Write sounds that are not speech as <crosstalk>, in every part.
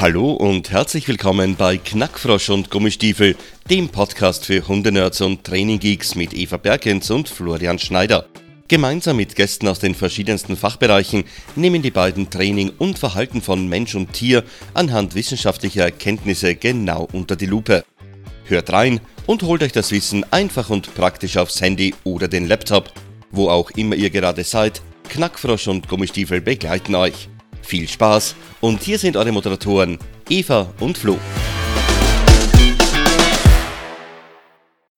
Hallo und herzlich willkommen bei Knackfrosch und Gummistiefel, dem Podcast für Hundenerds und Traininggeeks mit Eva Bergens und Florian Schneider. Gemeinsam mit Gästen aus den verschiedensten Fachbereichen nehmen die beiden Training und Verhalten von Mensch und Tier anhand wissenschaftlicher Erkenntnisse genau unter die Lupe. Hört rein und holt euch das Wissen einfach und praktisch aufs Handy oder den Laptop. Wo auch immer ihr gerade seid, Knackfrosch und Gummistiefel begleiten euch. Viel Spaß und hier sind eure Moderatoren Eva und Flo.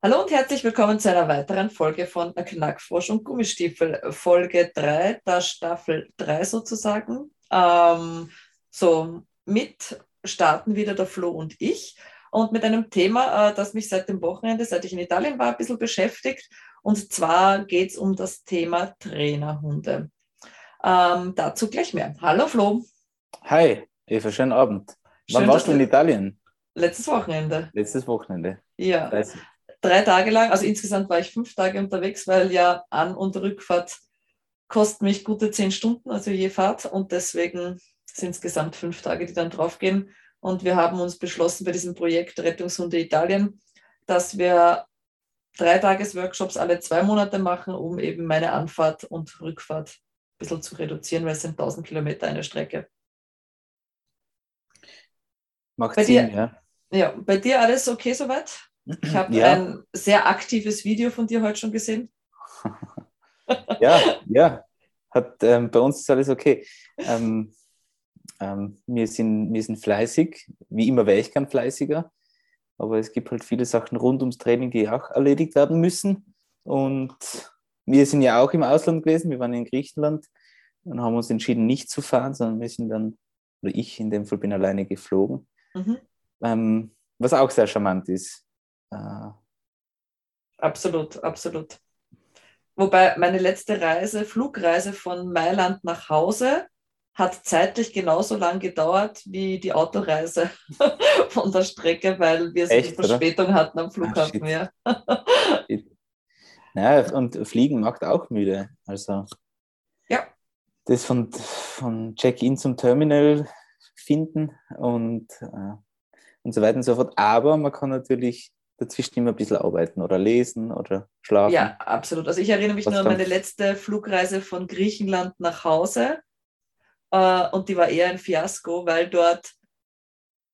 Hallo und herzlich willkommen zu einer weiteren Folge von Knackfrosch und Gummistiefel, Folge 3 der Staffel 3 sozusagen. Ähm, so, mit starten wieder der Flo und ich und mit einem Thema, äh, das mich seit dem Wochenende, seit ich in Italien war, ein bisschen beschäftigt. Und zwar geht es um das Thema Trainerhunde. Ähm, dazu gleich mehr. Hallo Flo. Hi, Eva, schönen Abend. Wann Schön, warst dass du in Italien? Letztes Wochenende. Letztes Wochenende. Ja, 30. drei Tage lang. Also insgesamt war ich fünf Tage unterwegs, weil ja An- und Rückfahrt kosten mich gute zehn Stunden, also je Fahrt. Und deswegen sind es gesamt fünf Tage, die dann draufgehen. Und wir haben uns beschlossen bei diesem Projekt Rettungshunde Italien, dass wir drei Tages-Workshops alle zwei Monate machen, um eben meine Anfahrt und Rückfahrt bisschen zu reduzieren, weil es sind 1000 Kilometer eine Strecke. Macht Bei Sinn, dir? ja. Ja, bei dir alles okay soweit? Ich habe <clears throat> Ja. ein sehr aktives Video von dir heute schon gesehen. <laughs> Ja, ja. Hat, ähm, bei uns ist alles okay. Ähm, ähm, wir, sind, wir sind fleißig. Wie immer wäre ich gern fleißiger. Aber es gibt halt viele Sachen rund ums Training, die auch erledigt werden müssen. Und wir sind ja auch im Ausland gewesen. Wir waren in Griechenland und haben uns entschieden, nicht zu fahren, sondern wir sind dann, oder ich in dem Fall bin alleine geflogen. Mhm. Ähm, was auch sehr charmant ist. Äh, Absolut, absolut. Wobei meine letzte Reise, Flugreise von Mailand nach Hause, hat zeitlich genauso lang gedauert wie die Autoreise <laughs> von der Strecke, weil wir so eine Echt, oder? Verspätung hatten am Flughafen. shit. ja. <laughs> Ja, und Fliegen macht auch müde. Also Ja. das von, von Check-in zum Terminal finden und, äh, und so weiter und so fort. Aber man kann natürlich dazwischen immer ein bisschen arbeiten oder lesen oder schlafen. ja, absolut. Also ich erinnere mich Was nur an meine letzte Flugreise von Griechenland nach Hause. Äh, und die war eher ein Fiasko, weil dort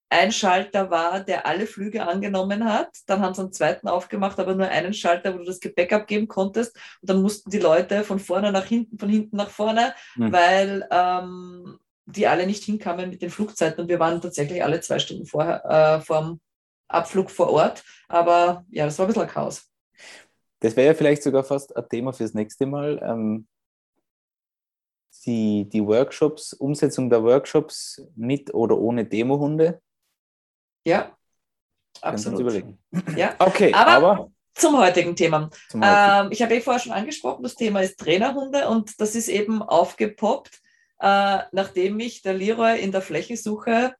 ein Schalter war, der alle Flüge angenommen hat. Dann haben sie einen zweiten aufgemacht, aber nur einen Schalter, wo du das Gepäck abgeben konntest. Und dann mussten die Leute von vorne nach hinten, von hinten nach vorne, Hm. weil ähm, die alle nicht hinkamen mit den Flugzeiten. Und wir waren tatsächlich alle zwei Stunden vorher, äh, vor dem Abflug vor Ort. Aber ja, das war ein bisschen ein Chaos. Das wäre ja vielleicht sogar fast ein Thema fürs nächste Mal. Ähm, die, die Workshops, Umsetzung der Workshops mit oder ohne Demohunde. Ja, absolut. überlegen. Ja. Okay, Aber- aber, Zum heutigen Thema. zum heutigen. Ähm, ich habe eh vorher schon angesprochen, das Thema ist Trainerhunde und das ist eben aufgepoppt, äh, nachdem mich der Leroy in der Flächensuche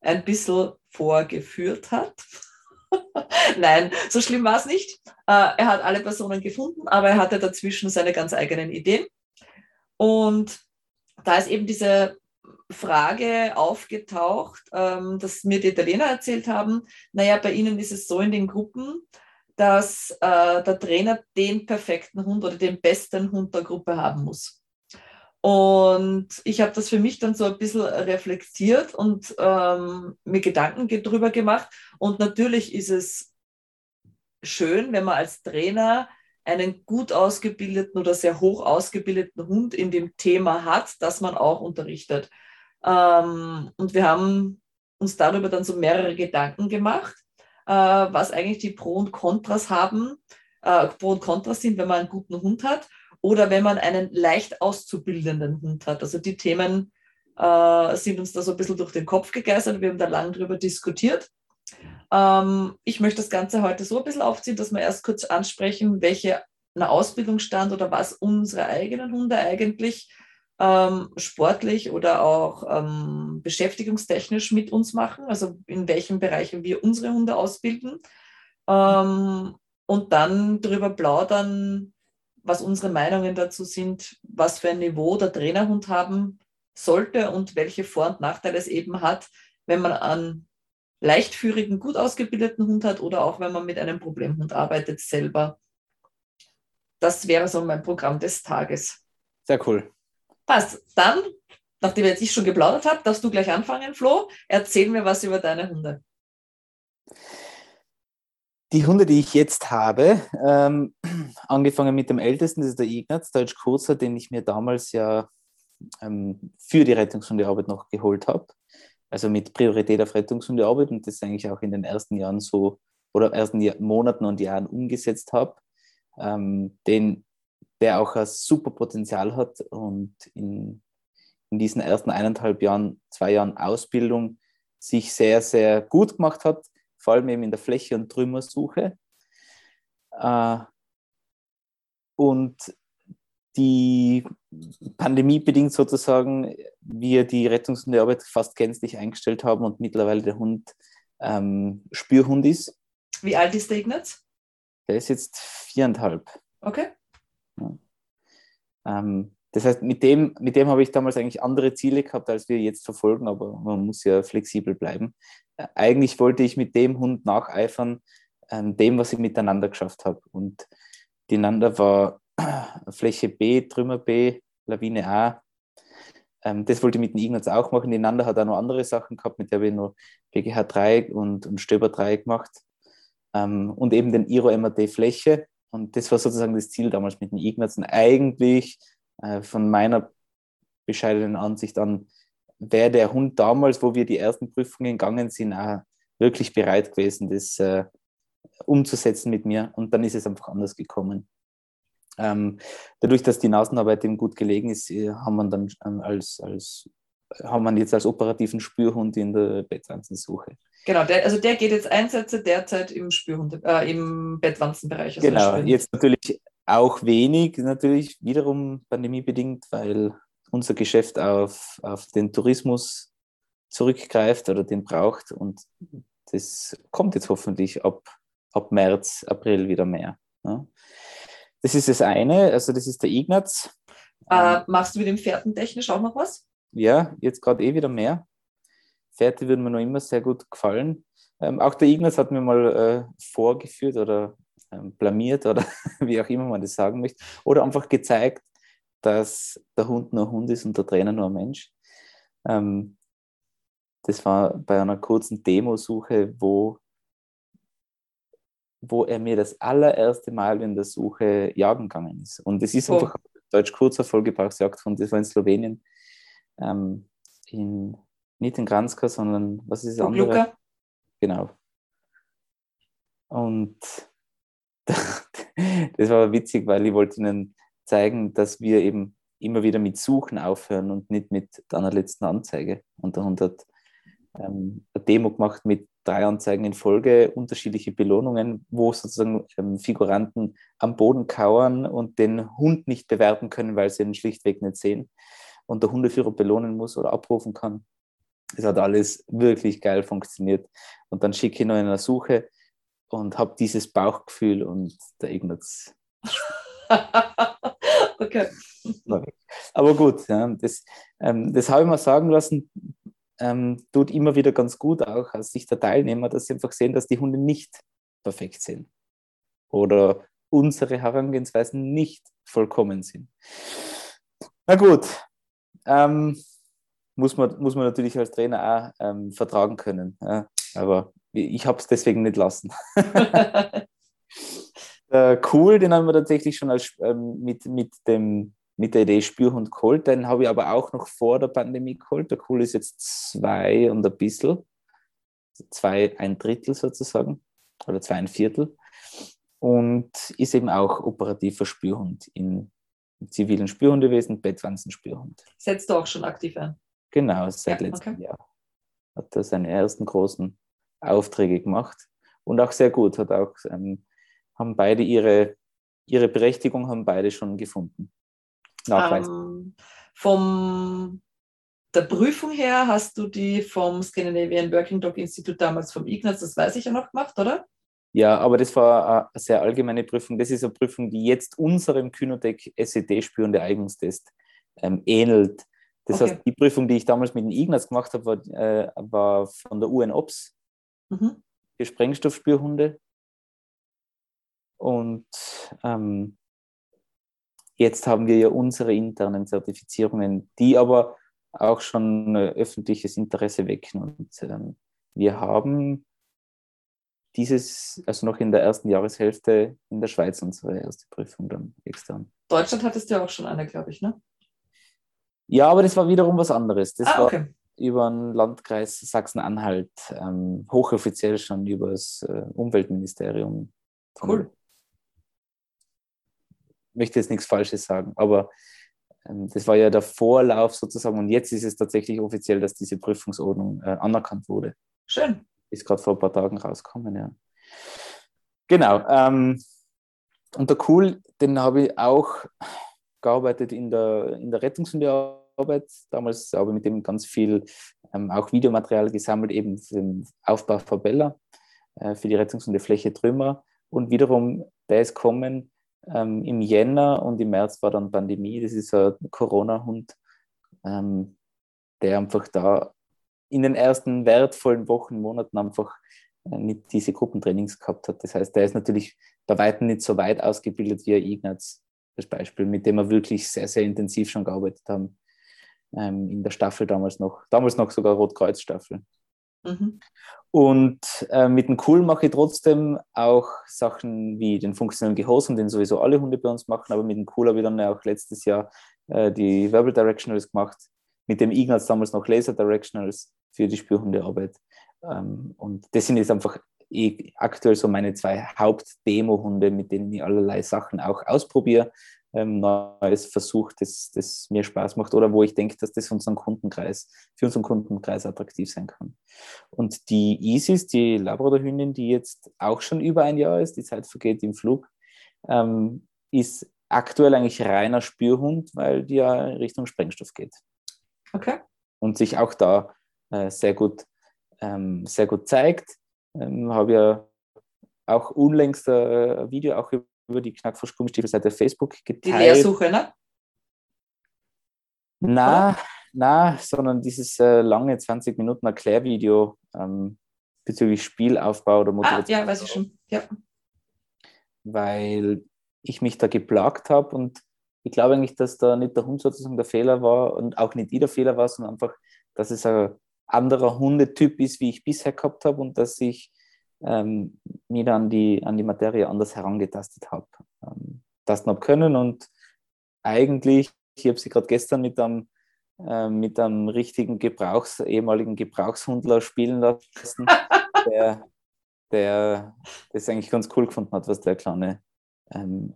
ein bisschen vorgeführt hat. <laughs> Nein, so schlimm war es nicht. Äh, er hat alle Personen gefunden, aber er hatte dazwischen seine ganz eigenen Ideen. Und da ist eben diese Frage aufgetaucht, ähm, dass mir die Italiener erzählt haben, naja, bei ihnen ist es so in den Gruppen, dass äh, der Trainer den perfekten Hund oder den besten Hund der Gruppe haben muss. Und ich habe das für mich dann so ein bisschen reflektiert und ähm, mir Gedanken ge- drüber gemacht. Und natürlich ist es schön, wenn man als Trainer einen gut ausgebildeten oder sehr hoch ausgebildeten Hund in dem Thema hat, das man auch unterrichtet. Ähm, und wir haben uns darüber dann so mehrere Gedanken gemacht äh, was eigentlich die Pro und Kontras haben, äh, Pro und Kontras sind, wenn man einen guten Hund hat oder wenn man einen leicht auszubildenden Hund hat. Also die Themen äh, sind uns da so ein bisschen durch den Kopf gegeistert. Wir haben da lange drüber diskutiert. Ähm, ich möchte das Ganze heute so ein bisschen aufziehen, dass wir erst kurz ansprechen, welche eine Ausbildungsstand oder was unsere eigenen Hunde eigentlich ähm, sportlich oder auch ähm, beschäftigungstechnisch mit uns machen, also in welchen Bereichen wir unsere Hunde ausbilden. Ähm, und dann darüber plaudern, was unsere Meinungen dazu sind, was für ein Niveau der Trainerhund haben sollte und welche Vor- und Nachteile es eben hat, wenn man einen leichtführigen, gut ausgebildeten Hund hat oder auch wenn man mit einem Problemhund arbeitet selber. Das wäre so mein Programm des Tages. Sehr cool. Passt. Dann, nachdem jetzt ich schon geplaudert habe, darfst du gleich anfangen, Flo. Erzähl mir was über deine Hunde. Die Hunde, die ich jetzt habe, ähm, <clears throat> angefangen mit dem ältesten, das ist der Ignaz, Deutsch Kurzer, den ich mir damals ja ähm, für die Rettungshundearbeit noch geholt habe. Also mit Priorität auf Rettungshundearbeit und das eigentlich auch in den ersten Jahren so oder ersten Jahr, Monaten und Jahren umgesetzt habe. Ähm, den, der auch ein super Potenzial hat und in, in diesen ersten eineinhalb Jahren, zwei Jahren Ausbildung sich sehr, sehr gut gemacht hat, vor allem eben in der Fläche- und Trümmersuche. Äh, und die Pandemie bedingt sozusagen wir die Rettungshundearbeit fast gänzlich eingestellt haben und mittlerweile der Hund ähm, Spürhund ist. Wie alt ist der Ignaz? Der ist jetzt viereinhalb. Okay. Ja. Ähm, das heißt, mit dem, mit dem habe ich damals eigentlich andere Ziele gehabt, als wir jetzt verfolgen, aber man muss ja flexibel bleiben. Äh, eigentlich wollte ich mit dem Hund nacheifern, ähm, dem, was ich miteinander geschafft habe. Und die Nanda war Fläche B, Trümmer B, Lawine A. Ähm, das wollte ich mit dem Ignaz auch machen. Die Nanda hat auch noch andere Sachen gehabt, mit der habe ich noch BGH 3 und, und Stöber 3 gemacht. Ähm, und eben den Iro MAD Fläche. Und das war sozusagen das Ziel damals mit dem Ignaz. Und eigentlich äh, von meiner bescheidenen Ansicht an, wäre der Hund damals, wo wir die ersten Prüfungen gegangen sind, auch wirklich bereit gewesen, das äh, umzusetzen mit mir. Und dann ist es einfach anders gekommen. Ähm, dadurch, dass die Nasenarbeit eben gut gelegen ist, äh, haben wir dann ähm, als, als haben wir jetzt als operativen Spürhund in der Bettwanzensuche. Genau, der, also der geht jetzt Einsätze derzeit im Spürhund, äh, im Bettwanzenbereich. Also genau, jetzt natürlich auch wenig, natürlich wiederum pandemiebedingt, weil unser Geschäft auf, auf den Tourismus zurückgreift oder den braucht und das kommt jetzt hoffentlich ab, ab März, April wieder mehr. Ja. Das ist das eine, also das ist der Ignaz. Äh, machst du mit dem Pferden technisch auch noch was? Ja, jetzt gerade eh wieder mehr. Pferde würden mir noch immer sehr gut gefallen. Ähm, auch der Ignaz hat mir mal äh, vorgeführt oder ähm, blamiert oder <laughs> wie auch immer man das sagen möchte. Oder einfach gezeigt, dass der Hund nur ein Hund ist und der Trainer nur ein Mensch. Ähm, das war bei einer kurzen Demosuche, wo wo er mir das allererste Mal in der Suche jagen gegangen ist. Und es ist oh. einfach deutsch kurzer Vollgebrauchsjagd von das war in Slowenien. Ähm, in, nicht in Granska, sondern was ist das andere? Luka. Genau. Und <laughs> das war witzig, weil ich wollte ihnen zeigen, dass wir eben immer wieder mit Suchen aufhören und nicht mit deiner letzten Anzeige. Und der Hund hat ähm, eine Demo gemacht mit drei Anzeigen in Folge, unterschiedliche Belohnungen, wo sozusagen ähm, Figuranten am Boden kauern und den Hund nicht bewerten können, weil sie ihn schlichtweg nicht sehen und der Hundeführer belohnen muss oder abrufen kann. Es hat alles wirklich geil funktioniert. Und dann schicke ich noch in eine Suche und habe dieses Bauchgefühl und der Ignaz. <laughs> okay. Aber gut, ja, das, ähm, das habe ich mal sagen lassen ähm, tut immer wieder ganz gut, auch als Sicht der Teilnehmer, dass sie einfach sehen, dass die Hunde nicht perfekt sind oder unsere Herangehensweisen nicht vollkommen sind. Na gut, ähm, muss, man, muss man natürlich als Trainer auch ähm, vertragen können. Ja? Aber ich habe es deswegen nicht lassen. <laughs> <laughs> cool, den haben wir tatsächlich schon als, ähm, mit, mit dem mit der Idee Spürhund geholt. Den habe ich aber auch noch vor der Pandemie geholt. Der Cool ist jetzt zwei und ein bisschen. Zwei, ein Drittel sozusagen. Oder zwei, ein Viertel. Und ist eben auch operativer Spürhund in, zivilen Spürhundewesen, Bettwanzenspürhund. Setzt du auch schon aktiv ein? Genau, seit ja, letztem okay. Jahr. Hat er seine ersten großen Aufträge gemacht. Und auch sehr gut. Hat auch, ähm, haben beide ihre, ihre Berechtigung haben beide schon gefunden nachweisen? Ähm, vom der Prüfung her hast du die vom Scandinavian Working Dog Institute damals vom Ignaz, das weiß ich ja noch gemacht, oder? Ja, aber das war eine sehr allgemeine Prüfung. Das ist eine Prüfung, die jetzt unserem Kynotech SED-spürende Eignungstest ähm, ähnelt. Das Okay. heißt, die Prüfung, die ich damals mit dem Ignaz gemacht habe, war, äh, war von der UNOPS Mhm. für Sprengstoffspürhunde. Und ähm, jetzt haben wir ja unsere internen Zertifizierungen, die aber auch schon äh, öffentliches Interesse wecken. Und ähm, wir haben dieses, also noch in der ersten Jahreshälfte in der Schweiz unsere erste Prüfung dann extern. Deutschland hattest du ja auch schon eine, glaube ich, ne? Ja, aber das war wiederum was anderes. Das ah, war okay. über den Landkreis Sachsen-Anhalt, ähm, hochoffiziell schon über das äh, Umweltministerium. Cool. Ich möchte jetzt nichts Falsches sagen, aber ähm, das war ja der Vorlauf sozusagen und jetzt ist es tatsächlich offiziell, dass diese Prüfungsordnung äh, anerkannt wurde. Schön. Ist gerade vor ein paar Tagen rausgekommen, ja. Genau. Ähm, und der Cool, den habe ich auch gearbeitet in der, in der Rettungshundearbeit. Damals habe ich mit dem ganz viel ähm, auch Videomaterial gesammelt, eben für den Aufbau von Bella, äh, für die Rettungshundefläche Trümmer. Und wiederum, der ist kommen ähm, im Jänner und im März war dann Pandemie. Das ist ein Corona-Hund, ähm, der einfach da in den ersten wertvollen Wochen, Monaten einfach äh, nicht diese Gruppentrainings gehabt hat. Das heißt, der ist natürlich bei weitem nicht so weit ausgebildet wie Ignaz, das Beispiel, mit dem wir wirklich sehr, sehr intensiv schon gearbeitet haben. Ähm, in der Staffel damals noch, damals noch sogar Rotkreuz-Staffel. Mhm. Und äh, mit dem Cool mache ich trotzdem auch Sachen wie den funktionellen Gehorsam, den sowieso alle Hunde bei uns machen, aber mit dem Cool habe ich dann auch letztes Jahr äh, die Verbal Directionals gemacht, mit dem Ignaz damals noch Laser Directionals für die Spürhundearbeit. Ähm, und das sind jetzt einfach eh aktuell so meine zwei Haupt-Demo-Hunde, mit denen ich allerlei Sachen auch ausprobiere, ähm, Neues versuche, das, das mir Spaß macht oder wo ich denke, dass das unseren Kundenkreis, für unseren Kundenkreis attraktiv sein kann. Und die Isis, die Labrador-Hündin, die jetzt auch schon über ein Jahr ist, die Zeit vergeht im Flug, ähm, ist aktuell eigentlich reiner Spürhund, weil die ja in Richtung Sprengstoff geht Okay. und sich auch da äh, sehr, gut, ähm, sehr gut zeigt. Ähm, habe ja auch unlängst äh, ein Video auch über die Knackfrosch-Gummistiefelseite auf Facebook Die geteilt. Lehrsuche, ne? Na, na, sondern dieses äh, lange 20 Minuten Erklärvideo ähm, bezüglich Spielaufbau oder Ah, Motivation. ja, weiß ich schon. Ja. weil ich mich da geplagt habe und ich glaube eigentlich, dass da nicht der Hund sozusagen der Fehler war und auch nicht ich der Fehler war, sondern einfach, dass es ein anderer Hundetyp ist, wie ich bisher gehabt habe und dass ich ähm, mich an die, an die Materie anders herangetastet habe, ähm, tasten habe können und eigentlich, ich habe sie gerade gestern mit einem, äh, mit einem richtigen Gebrauchs-, ehemaligen Gebrauchshundler spielen lassen, <laughs> der, der das eigentlich ganz cool gefunden hat, was der kleine ähm,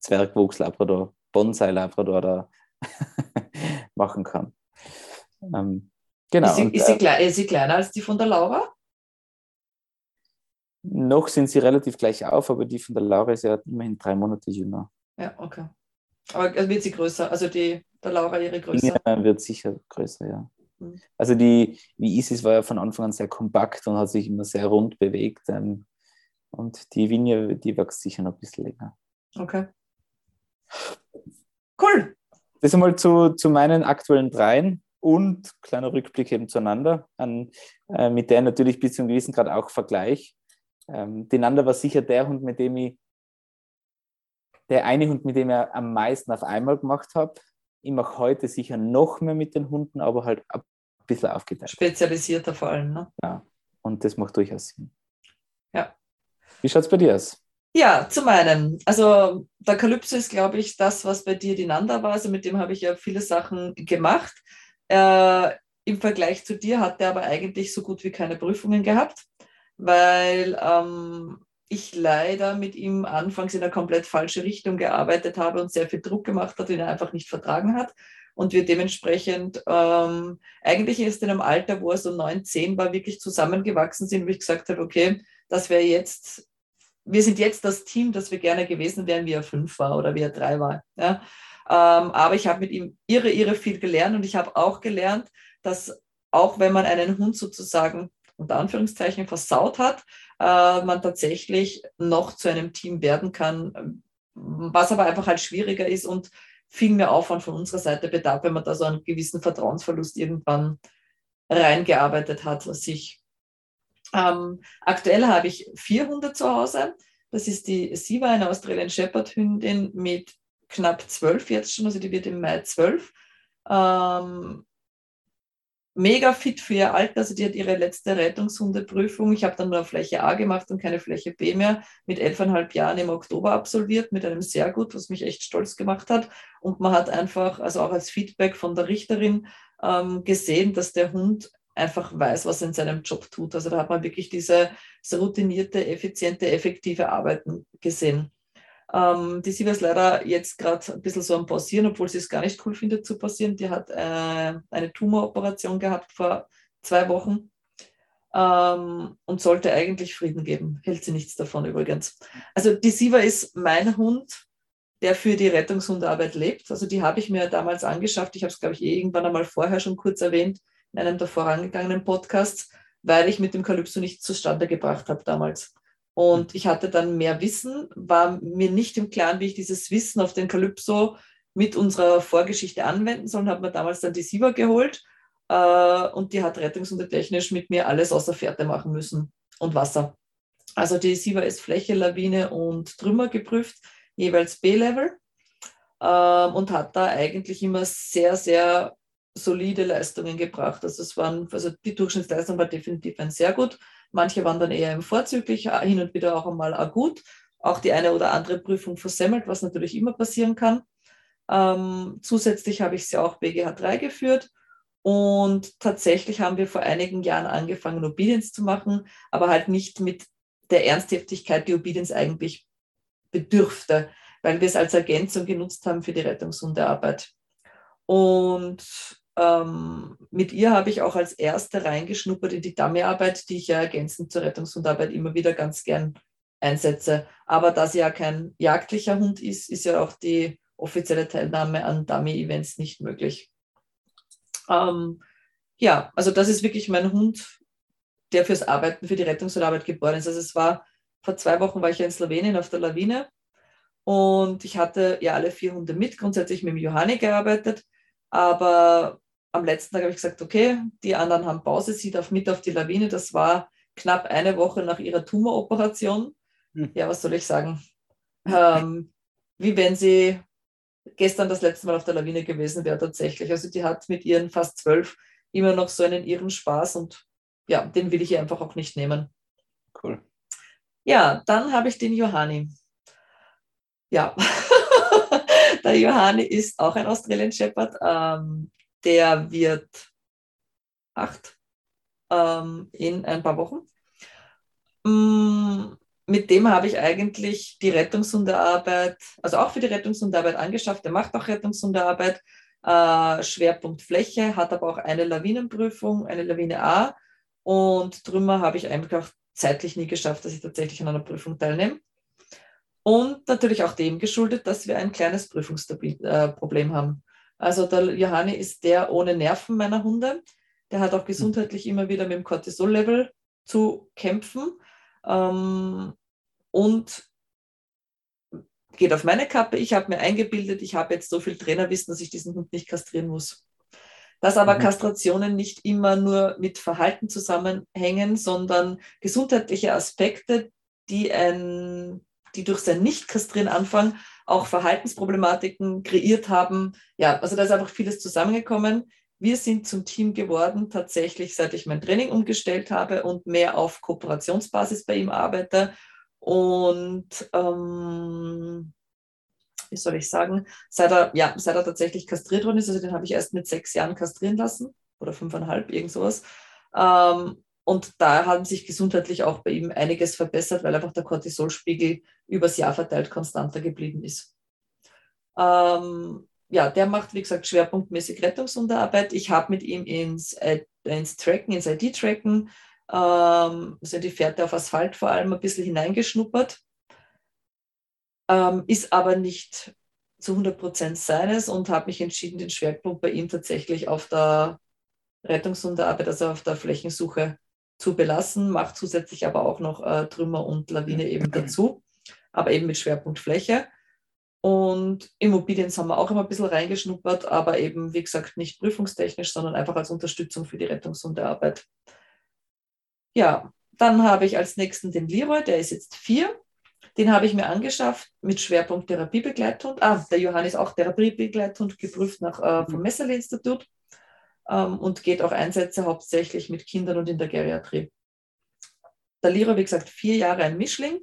Zwergwuchs-Labrador, Bonsai-Labrador da <laughs> machen kann. Ähm, genau. ist, sie, ist, sie ist sie kleiner als die von der Laura? Noch sind sie relativ gleich auf, aber die von der Laura ist ja immerhin drei Monate jünger. Ja, okay. Aber also wird sie größer, also die der Laura ihre größer. Ja, wird sicher größer, ja. Mhm. Also die, wie Isis war ja von Anfang an sehr kompakt und hat sich immer sehr rund bewegt. Ähm, und die Vinja, die wächst sicher noch ein bisschen länger. Okay. Cool. Das einmal zu, zu meinen aktuellen dreien und kleiner Rückblick eben zueinander, an, äh, mit der natürlich bis zu einem gewissen Grad auch Vergleich. Ähm, Ander war sicher der Hund, mit dem ich, der eine Hund, mit dem ich am meisten auf einmal gemacht habe. Ich mache heute sicher noch mehr mit den Hunden, aber halt ein bisschen aufgeteilt. Spezialisierter vor allem. Ne? Und das macht durchaus Sinn. Ja. Wie schaut es bei dir aus? Ja, zu meinem. Also der Kalypso ist, glaube ich, das, was bei dir die Nanda war. Also mit dem habe ich ja viele Sachen gemacht. Äh, Im Vergleich zu dir hat er aber eigentlich so gut wie keine Prüfungen gehabt, weil ähm, ich leider mit ihm anfangs in eine komplett falsche Richtung gearbeitet habe und sehr viel Druck gemacht hat, den er einfach nicht vertragen hat. Und wir dementsprechend ähm, eigentlich erst in einem Alter, wo er so 9, 10 war, wirklich zusammengewachsen sind, wo ich gesagt habe, okay, das wäre jetzt wir sind jetzt das Team, das wir gerne gewesen wären, wie er fünf war oder wie er drei war. Ja? Ähm, aber ich habe mit ihm irre, irre viel gelernt und ich habe auch gelernt, dass auch wenn man einen Hund sozusagen unter Anführungszeichen versaut hat, äh, man tatsächlich noch zu einem Team werden kann, was aber einfach halt schwieriger ist und viel mehr Aufwand von unserer Seite bedarf, wenn man da so einen gewissen Vertrauensverlust irgendwann reingearbeitet hat, was ich. Ähm, aktuell habe ich vier Hunde zu Hause. Das ist die Siva, eine Australian Shepherd Hündin mit knapp zwölf jetzt schon, also die wird im Mai zwölf. Ähm, mega fit für ihr Alter. Also die hat ihre letzte Rettungshundeprüfung. Ich habe dann nur Fläche A gemacht und keine Fläche B mehr. Mit elfeinhalb Jahren im Oktober absolviert, mit einem sehr gut, was mich echt stolz gemacht hat. Und man hat einfach, also auch als Feedback von der Richterin ähm, gesehen, dass der Hund einfach weiß, was er in seinem Job tut. Also da hat man wirklich diese routinierte, effiziente, effektive Arbeiten gesehen. Ähm, die Siva ist leider jetzt gerade ein bisschen so am Pausieren, obwohl sie es gar nicht cool findet zu passieren. Die hat äh, eine Tumoroperation gehabt vor zwei Wochen ähm, und sollte eigentlich Frieden geben. Hält sie nichts davon übrigens. Also die Siva ist mein Hund, der für die Rettungshundarbeit lebt. Also die habe ich mir damals angeschafft. Ich habe es, glaube ich, eh irgendwann einmal vorher schon kurz erwähnt in einem der vorangegangenen Podcasts, weil ich mit dem Kalypso nichts zustande gebracht habe damals. Und ich hatte dann mehr Wissen, war mir nicht im Klaren, wie ich dieses Wissen auf den Calypso mit unserer Vorgeschichte anwenden soll. Und habe mir damals dann die Siva geholt äh, und die hat rettungsuntertechnisch mit mir alles außer Fährte machen müssen und Wasser. Also die Siva ist Fläche, Lawine und Trümmer geprüft, jeweils B-Level äh, und hat da eigentlich immer sehr, sehr solide Leistungen gebracht. Also es waren, also die Durchschnittsleistung war definitiv ein sehr gut. Manche waren dann eher im vorzüglich, äh, hin und wieder auch einmal auch gut. Auch die eine oder andere Prüfung versemmelt, was natürlich immer passieren kann. Ähm, zusätzlich habe ich sie auch BGH 3 geführt. Und tatsächlich haben wir vor einigen Jahren angefangen, Obedience zu machen, aber halt nicht mit der Ernsthaftigkeit, die Obedience eigentlich bedürfte, weil wir es als Ergänzung genutzt haben für die Rettungshundearbeit. Und ähm, mit ihr habe ich auch als erste reingeschnuppert in die Dummy-Arbeit, die ich ja ergänzend zur Rettungshundarbeit immer wieder ganz gern einsetze. Aber da sie ja kein jagdlicher Hund ist, ist ja auch die offizielle Teilnahme an Dummy-Events nicht möglich. Ähm, ja, also das ist wirklich mein Hund, der fürs Arbeiten, für die Rettungshundarbeit geboren ist. Also es war, vor zwei Wochen war ich ja in Slowenien auf der Lawine und ich hatte ja alle vier Hunde mit, grundsätzlich mit dem Johanni gearbeitet, aber am letzten Tag habe ich gesagt, okay, die anderen haben Pause, sie darf mit auf die Lawine. Das war knapp eine Woche nach ihrer Tumoroperation. Hm. Ja, was soll ich sagen? Ähm, wie wenn sie gestern das letzte Mal auf der Lawine gewesen wäre tatsächlich. Also die hat mit ihren fast zwölf immer noch so einen ihren Spaß und ja, den will ich ihr einfach auch nicht nehmen. Cool. Ja, dann habe ich den Johanni. Ja, <laughs> der Johanni ist auch ein Australian Shepherd. Ähm, der wird acht ähm, in ein paar Wochen. Mm, mit dem habe ich eigentlich die Rettungshundearbeit, also auch für die Rettungshundearbeit angeschafft. Der macht auch Rettungshundearbeit. Äh, Schwerpunkt Fläche, hat aber auch eine Lawinenprüfung, eine Lawine A. Und Trümmer habe ich einfach zeitlich nie geschafft, dass ich tatsächlich an einer Prüfung teilnehme. Und natürlich auch dem geschuldet, dass wir ein kleines Prüfungsproblem äh, haben. Also der Johanni ist der ohne Nerven meiner Hunde. Der hat auch gesundheitlich immer wieder mit dem Cortisol-Level zu kämpfen ähm, und geht auf meine Kappe. Ich habe mir eingebildet, ich habe jetzt so viel Trainerwissen, dass ich diesen Hund nicht kastrieren muss. Dass aber mhm. Kastrationen nicht immer nur mit Verhalten zusammenhängen, sondern gesundheitliche Aspekte, die, ein, die durch sein Nicht-Kastrieren anfangen, auch Verhaltensproblematiken kreiert haben. Ja, also da ist einfach vieles zusammengekommen. Wir sind zum Team geworden, tatsächlich, seit ich mein Training umgestellt habe und mehr auf Kooperationsbasis bei ihm arbeite. Und ähm, wie soll ich sagen, seit er, ja, seit er tatsächlich kastriert worden ist, also den habe ich erst mit sechs Jahren kastrieren lassen oder fünfeinhalb, irgend sowas. Ähm, und da haben sich gesundheitlich auch bei ihm einiges verbessert, weil einfach der Cortisolspiegel übers Jahr verteilt konstanter geblieben ist. Ähm, ja, der macht, wie gesagt, schwerpunktmäßig Rettungsunterarbeit. Ich habe mit ihm ins, ins Tracken, ins ID-Tracken, ähm, also die Fährte auf Asphalt vor allem ein bisschen hineingeschnuppert, ähm, ist aber nicht zu 100 Prozent seines und habe mich entschieden, den Schwerpunkt bei ihm tatsächlich auf der Rettungsunterarbeit, also auf der Flächensuche zu belassen, macht zusätzlich aber auch noch äh, Trümmer und Lawine eben dazu, aber eben mit Schwerpunkt Fläche. Und Immobilien haben wir auch immer ein bisschen reingeschnuppert, aber eben, wie gesagt, nicht prüfungstechnisch, sondern einfach als Unterstützung für die Rettungshundearbeit. Ja, dann habe ich als nächsten den Leroy, der ist jetzt vier. Den habe ich mir angeschafft mit Schwerpunkt Therapiebegleithund. Ah, der Johann ist auch Therapiebegleithund, geprüft nach, äh, vom mhm. Messerle-Institut ähm, und geht auch Einsätze hauptsächlich mit Kindern und in der Geriatrie. Der Leroy, wie gesagt, vier Jahre ein Mischling.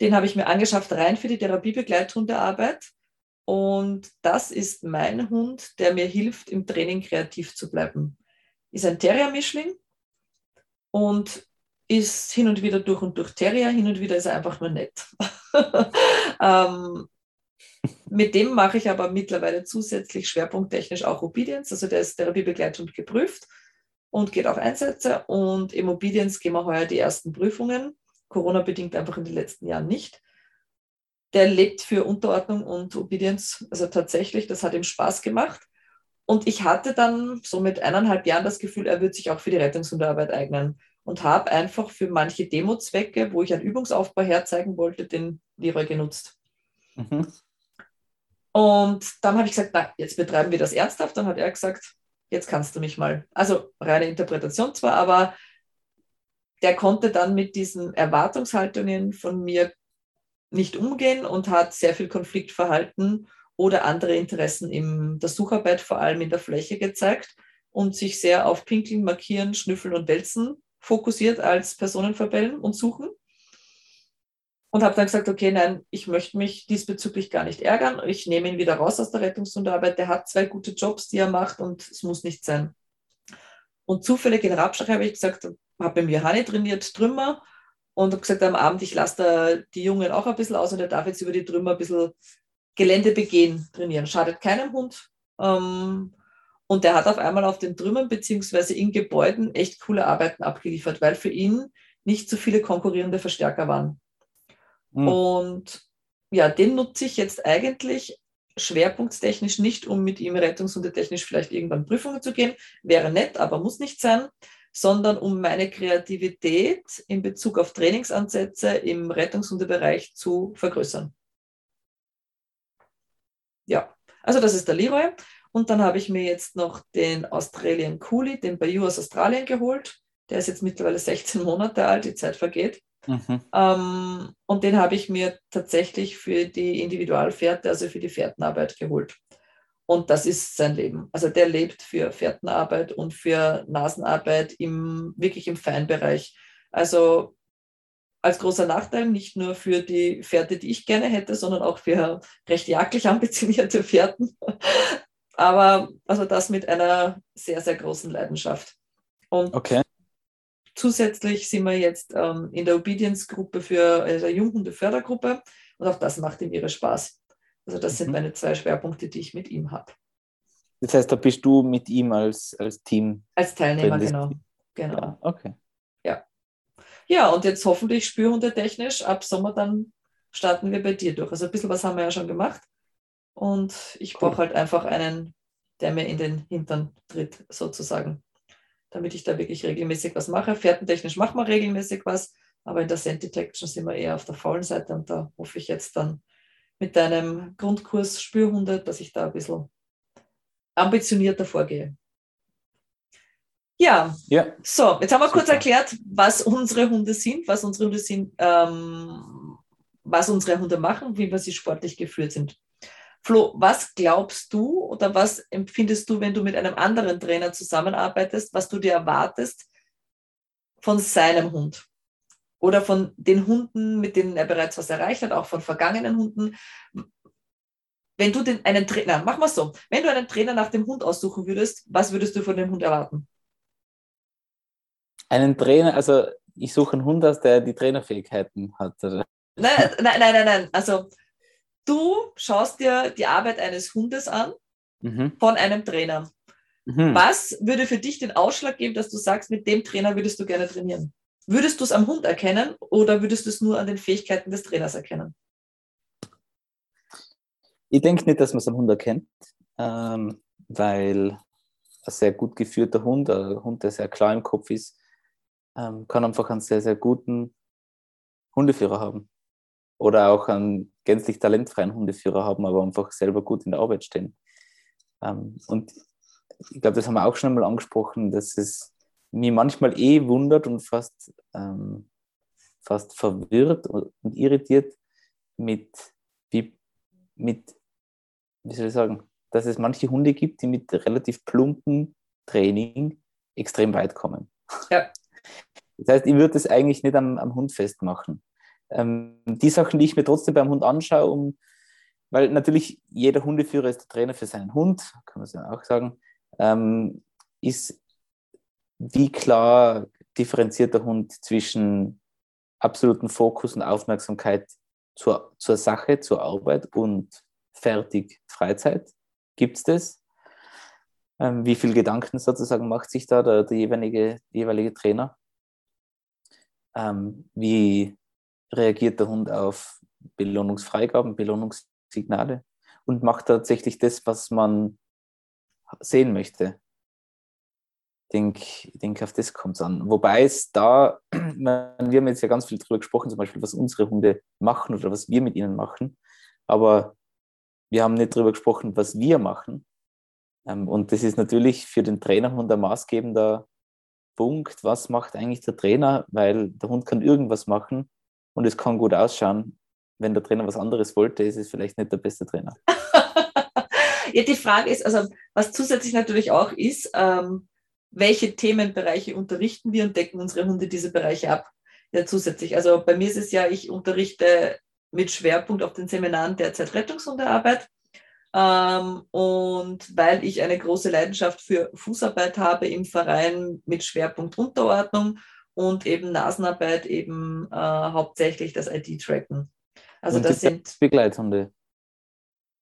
Den habe ich mir angeschafft rein für die Therapiebegleithundearbeit. Und das ist mein Hund, der mir hilft, im Training kreativ zu bleiben. Ist ein Terrier-Mischling und ist hin und wieder durch und durch Terrier, hin und wieder ist er einfach nur nett. <laughs> ähm, mit dem mache ich aber mittlerweile zusätzlich schwerpunkttechnisch auch Obedience, also der ist Therapiebegleithund geprüft und geht auf Einsätze und im Obedience gehen wir heuer die ersten Prüfungen. Corona-bedingt einfach in den letzten Jahren nicht. Der lebt für Unterordnung und Obedience, also tatsächlich, das hat ihm Spaß gemacht. Und ich hatte dann so mit eineinhalb Jahren das Gefühl, er wird sich auch für die Rettungshundearbeit eignen und habe einfach für manche Demo-Zwecke, wo ich einen Übungsaufbau herzeigen wollte, den Leroy genutzt. Mhm. Und dann habe ich gesagt, na, jetzt betreiben wir das ernsthaft. Dann hat er gesagt, jetzt kannst du mich mal. Also reine Interpretation zwar, aber der konnte dann mit diesen Erwartungshaltungen von mir nicht umgehen und hat sehr viel Konfliktverhalten oder andere Interessen in der Sucharbeit, vor allem in der Fläche gezeigt und sich sehr auf Pinkeln, Markieren, Schnüffeln und Wälzen fokussiert als Personenverbellen und Suchen. Und habe dann gesagt, okay, nein, ich möchte mich diesbezüglich gar nicht ärgern. Ich nehme ihn wieder raus aus der Rettungshundearbeit. Der hat zwei gute Jobs, die er macht und es muss nicht sein. Und zufällig in Rapschach habe ich gesagt, habe beim Johanni trainiert, Trümmer, und habe gesagt, am Abend, ich lasse da die Jungen auch ein bisschen aus und er darf jetzt über die Trümmer ein bisschen Gelände begehen, trainieren. Schadet keinem Hund. Ähm, und der hat auf einmal auf den Trümmern beziehungsweise in Gebäuden echt coole Arbeiten abgeliefert, weil für ihn nicht so viele konkurrierende Verstärker waren. Mhm. Und ja, den nutze ich jetzt eigentlich schwerpunktstechnisch nicht, um mit ihm rettungshundetechnisch vielleicht irgendwann Prüfungen zu gehen. Wäre nett, aber muss nicht sein, sondern um meine Kreativität in Bezug auf Trainingsansätze im Rettungshundebereich zu vergrößern. Ja, also das ist der Leroy. Und dann habe ich mir jetzt noch den Australian Coolie, den Bayou aus Australien geholt. Der ist jetzt mittlerweile 16 Monate alt, die Zeit vergeht. Mhm. Ähm, und den habe ich mir tatsächlich für die Individualfährte, also für die Fährtenarbeit geholt. Und das ist sein Leben. Also der lebt für Fährtenarbeit und für Nasenarbeit im, wirklich im Feinbereich. Also als großer Nachteil, nicht nur für die Pferde, die ich gerne hätte, sondern auch für recht jagdlich ambitionierte Pferden. <laughs> Aber also das mit einer sehr, sehr großen Leidenschaft. Und okay. Zusätzlich sind wir jetzt ähm, in der Obedience-Gruppe für also Junghunde-Fördergruppe und auch das macht ihm ihre Spaß. Also das mhm. sind meine zwei Schwerpunkte, die ich mit ihm habe. Das heißt, da bist du mit ihm als, als Team. Als Teilnehmer, genau. genau. Ja, okay. Ja. Ja, und jetzt hoffentlich spürhundetechnisch ab Sommer dann starten wir bei dir durch. Also ein bisschen was haben wir ja schon gemacht. Und ich cool. brauche halt einfach einen, der mir in den Hintern tritt, sozusagen. Damit ich da wirklich regelmäßig was mache. Fährtentechnisch machen wir regelmäßig was, aber in der Scent Detection sind wir eher auf der faulen Seite und da hoffe ich jetzt dann mit deinem Grundkurs Spürhunde, dass ich da ein bisschen ambitionierter vorgehe. Ja. ja, so, jetzt haben wir Super. kurz erklärt, was unsere Hunde sind, was unsere Hunde sind, ähm, was unsere Hunde machen, wie wir sie sportlich geführt sind. Flo, was glaubst du oder was empfindest du, wenn du mit einem anderen Trainer zusammenarbeitest, was du dir erwartest von seinem Hund? oder von den Hunden, mit denen er bereits was erreicht hat, auch von vergangenen Hunden. Wenn du den, einen Trainer, mach mal so, wenn du einen Trainer nach dem Hund aussuchen würdest, was würdest du von dem Hund erwarten? Einen Trainer, also ich suche einen Hund aus, der die Trainerfähigkeiten hat. Nein, nein, nein, nein, nein. Also du schaust dir die Arbeit eines Hundes an mhm. von einem Trainer. Mhm. Was würde für dich den Ausschlag geben, dass du sagst, mit dem Trainer würdest du gerne trainieren? Würdest du es am Hund erkennen oder würdest du es nur an den Fähigkeiten des Trainers erkennen? Ich denke nicht, dass man es am Hund erkennt, ähm, weil ein sehr gut geführter Hund, ein Hund, der sehr klar im Kopf ist, ähm, kann einfach einen sehr, sehr guten Hundeführer haben. Oder auch einen gänzlich talentfreien Hundeführer haben, aber einfach selber gut in der Arbeit stehen. Ähm, und ich glaube, das haben wir auch schon einmal angesprochen, dass es mich manchmal eh wundert und fast, ähm, fast verwirrt und irritiert mit, wie, mit, wie soll ich sagen, dass es manche Hunde gibt, die mit relativ plumpen Training extrem weit kommen. Ja. Das heißt, ich würde es eigentlich nicht am, am Hund festmachen. Ähm, die Sachen, die ich mir trotzdem beim Hund anschaue, um, weil natürlich jeder Hundeführer ist der Trainer für seinen Hund, kann man es ja auch sagen, ähm, ist, wie klar differenziert der Hund zwischen absoluten Fokus und Aufmerksamkeit zur, zur Sache, zur Arbeit und fertig Freizeit. Gibt es das? Ähm, wie viel Gedanken sozusagen macht sich da der, der jeweilige, jeweilige Trainer? Ähm, wie reagiert der Hund auf Belohnungsfreigaben, Belohnungssignale und macht tatsächlich das, was man sehen möchte. Ich denke, ich denke, auf das kommt es an. Wobei es da, <clears throat> wir haben jetzt ja ganz viel darüber gesprochen, zum Beispiel, was unsere Hunde machen oder was wir mit ihnen machen. Aber wir haben nicht darüber gesprochen, was wir machen. Ähm, und das ist natürlich für den Trainerhund ein maßgebender Punkt. Was macht eigentlich der Trainer? Weil der Hund kann irgendwas machen und es kann gut ausschauen. Wenn der Trainer was anderes wollte, ist es vielleicht nicht der beste Trainer. <laughs> ja, die Frage ist, also was zusätzlich natürlich auch ist, ähm, welche Themenbereiche unterrichten wir und decken unsere Hunde diese Bereiche ab? Ja, zusätzlich. Also bei mir ist es ja, ich unterrichte mit Schwerpunkt auf den Seminaren derzeit Rettungshundearbeit. Ähm, und weil ich eine große Leidenschaft für Fußarbeit habe im Verein mit Schwerpunkt Unterordnung und eben Nasenarbeit, eben äh, hauptsächlich das ID-Tracken. Also und das sind Begleithunde.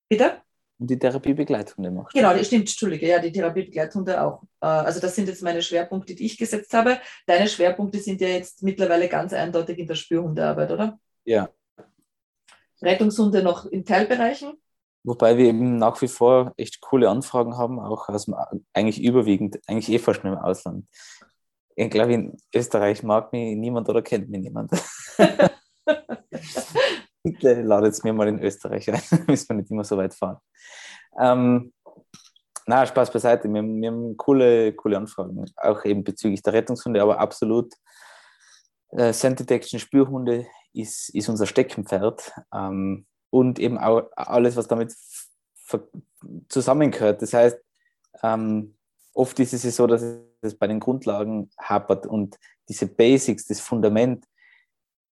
Bitte? Und die Therapiebegleithunde machst Genau, das stimmt, Entschuldige, ja, die Therapiebegleithunde auch. Äh, also das sind jetzt meine Schwerpunkte, die ich gesetzt habe. Deine Schwerpunkte sind ja jetzt mittlerweile ganz eindeutig in der Spürhundearbeit, oder? Ja. Rettungshunde noch in Teilbereichen? Wobei wir eben nach wie vor echt coole Anfragen haben, auch aus dem, eigentlich überwiegend, eigentlich eh fast nur im Ausland. Ich glaube, in Österreich mag mich niemand oder kennt mich niemand. <laughs> Bitte ladet mir mal in Österreich ein, <laughs> müssen wir nicht immer so weit fahren. Ähm, na, Spaß beiseite. Wir, wir, haben coole, coole Anfragen, auch eben bezüglich der Rettungshunde, aber absolut. Äh, Scent Detection Spürhunde ist, ist unser Steckenpferd. Ähm, und eben auch alles, was damit zusammengehört. Das heißt, ähm, oft ist es so, dass es bei den Grundlagen hapert und diese Basics, das Fundament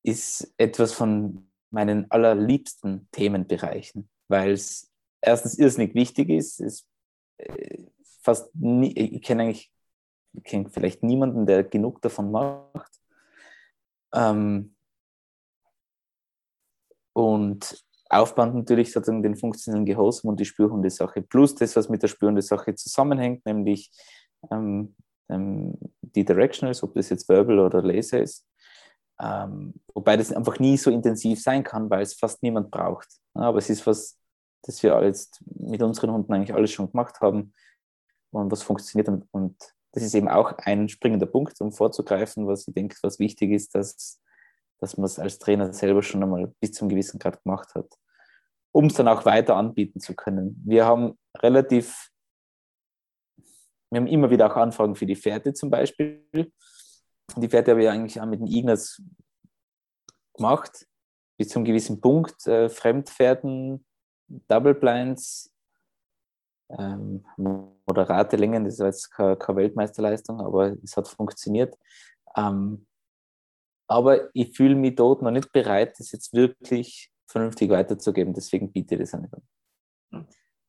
ist etwas von meinen allerliebsten Themenbereichen, weil es erstens irrsinnig wichtig ist. Es, äh, fast nie, ich kenne eigentlich ich kenne vielleicht niemanden, der genug davon macht. Ähm, und aufbauend natürlich sozusagen den funktionellen Gehorsam und die Spürhundesache, plus das, was mit der Spürhundesache zusammenhängt, nämlich ähm, ähm, die Directionals, ob das jetzt Verbal oder Laser ist. Ähm, wobei das einfach nie so intensiv sein kann, weil es fast niemand braucht. Aber es ist was, das wir jetzt mit unseren Hunden eigentlich alles schon gemacht haben und was funktioniert. Und, und das ist eben auch ein springender Punkt, um vorzugreifen, was ich denke, was wichtig ist, dass, dass man es als Trainer selber schon einmal bis zum gewissen Grad gemacht hat um es dann auch weiter anbieten zu können. Wir haben relativ, wir haben immer wieder auch Anfragen für die Pferde zum Beispiel. Die Pferde habe ich eigentlich auch mit den Ignaz gemacht, bis zu einem gewissen Punkt. Äh, Fremdpferden, Double Blinds, ähm, moderate Längen, das ist jetzt keine, keine, Weltmeisterleistung, aber es hat funktioniert. Ähm, aber ich fühle mich dort noch nicht bereit, das jetzt wirklich vernünftig weiterzugeben. Deswegen biete ich das an.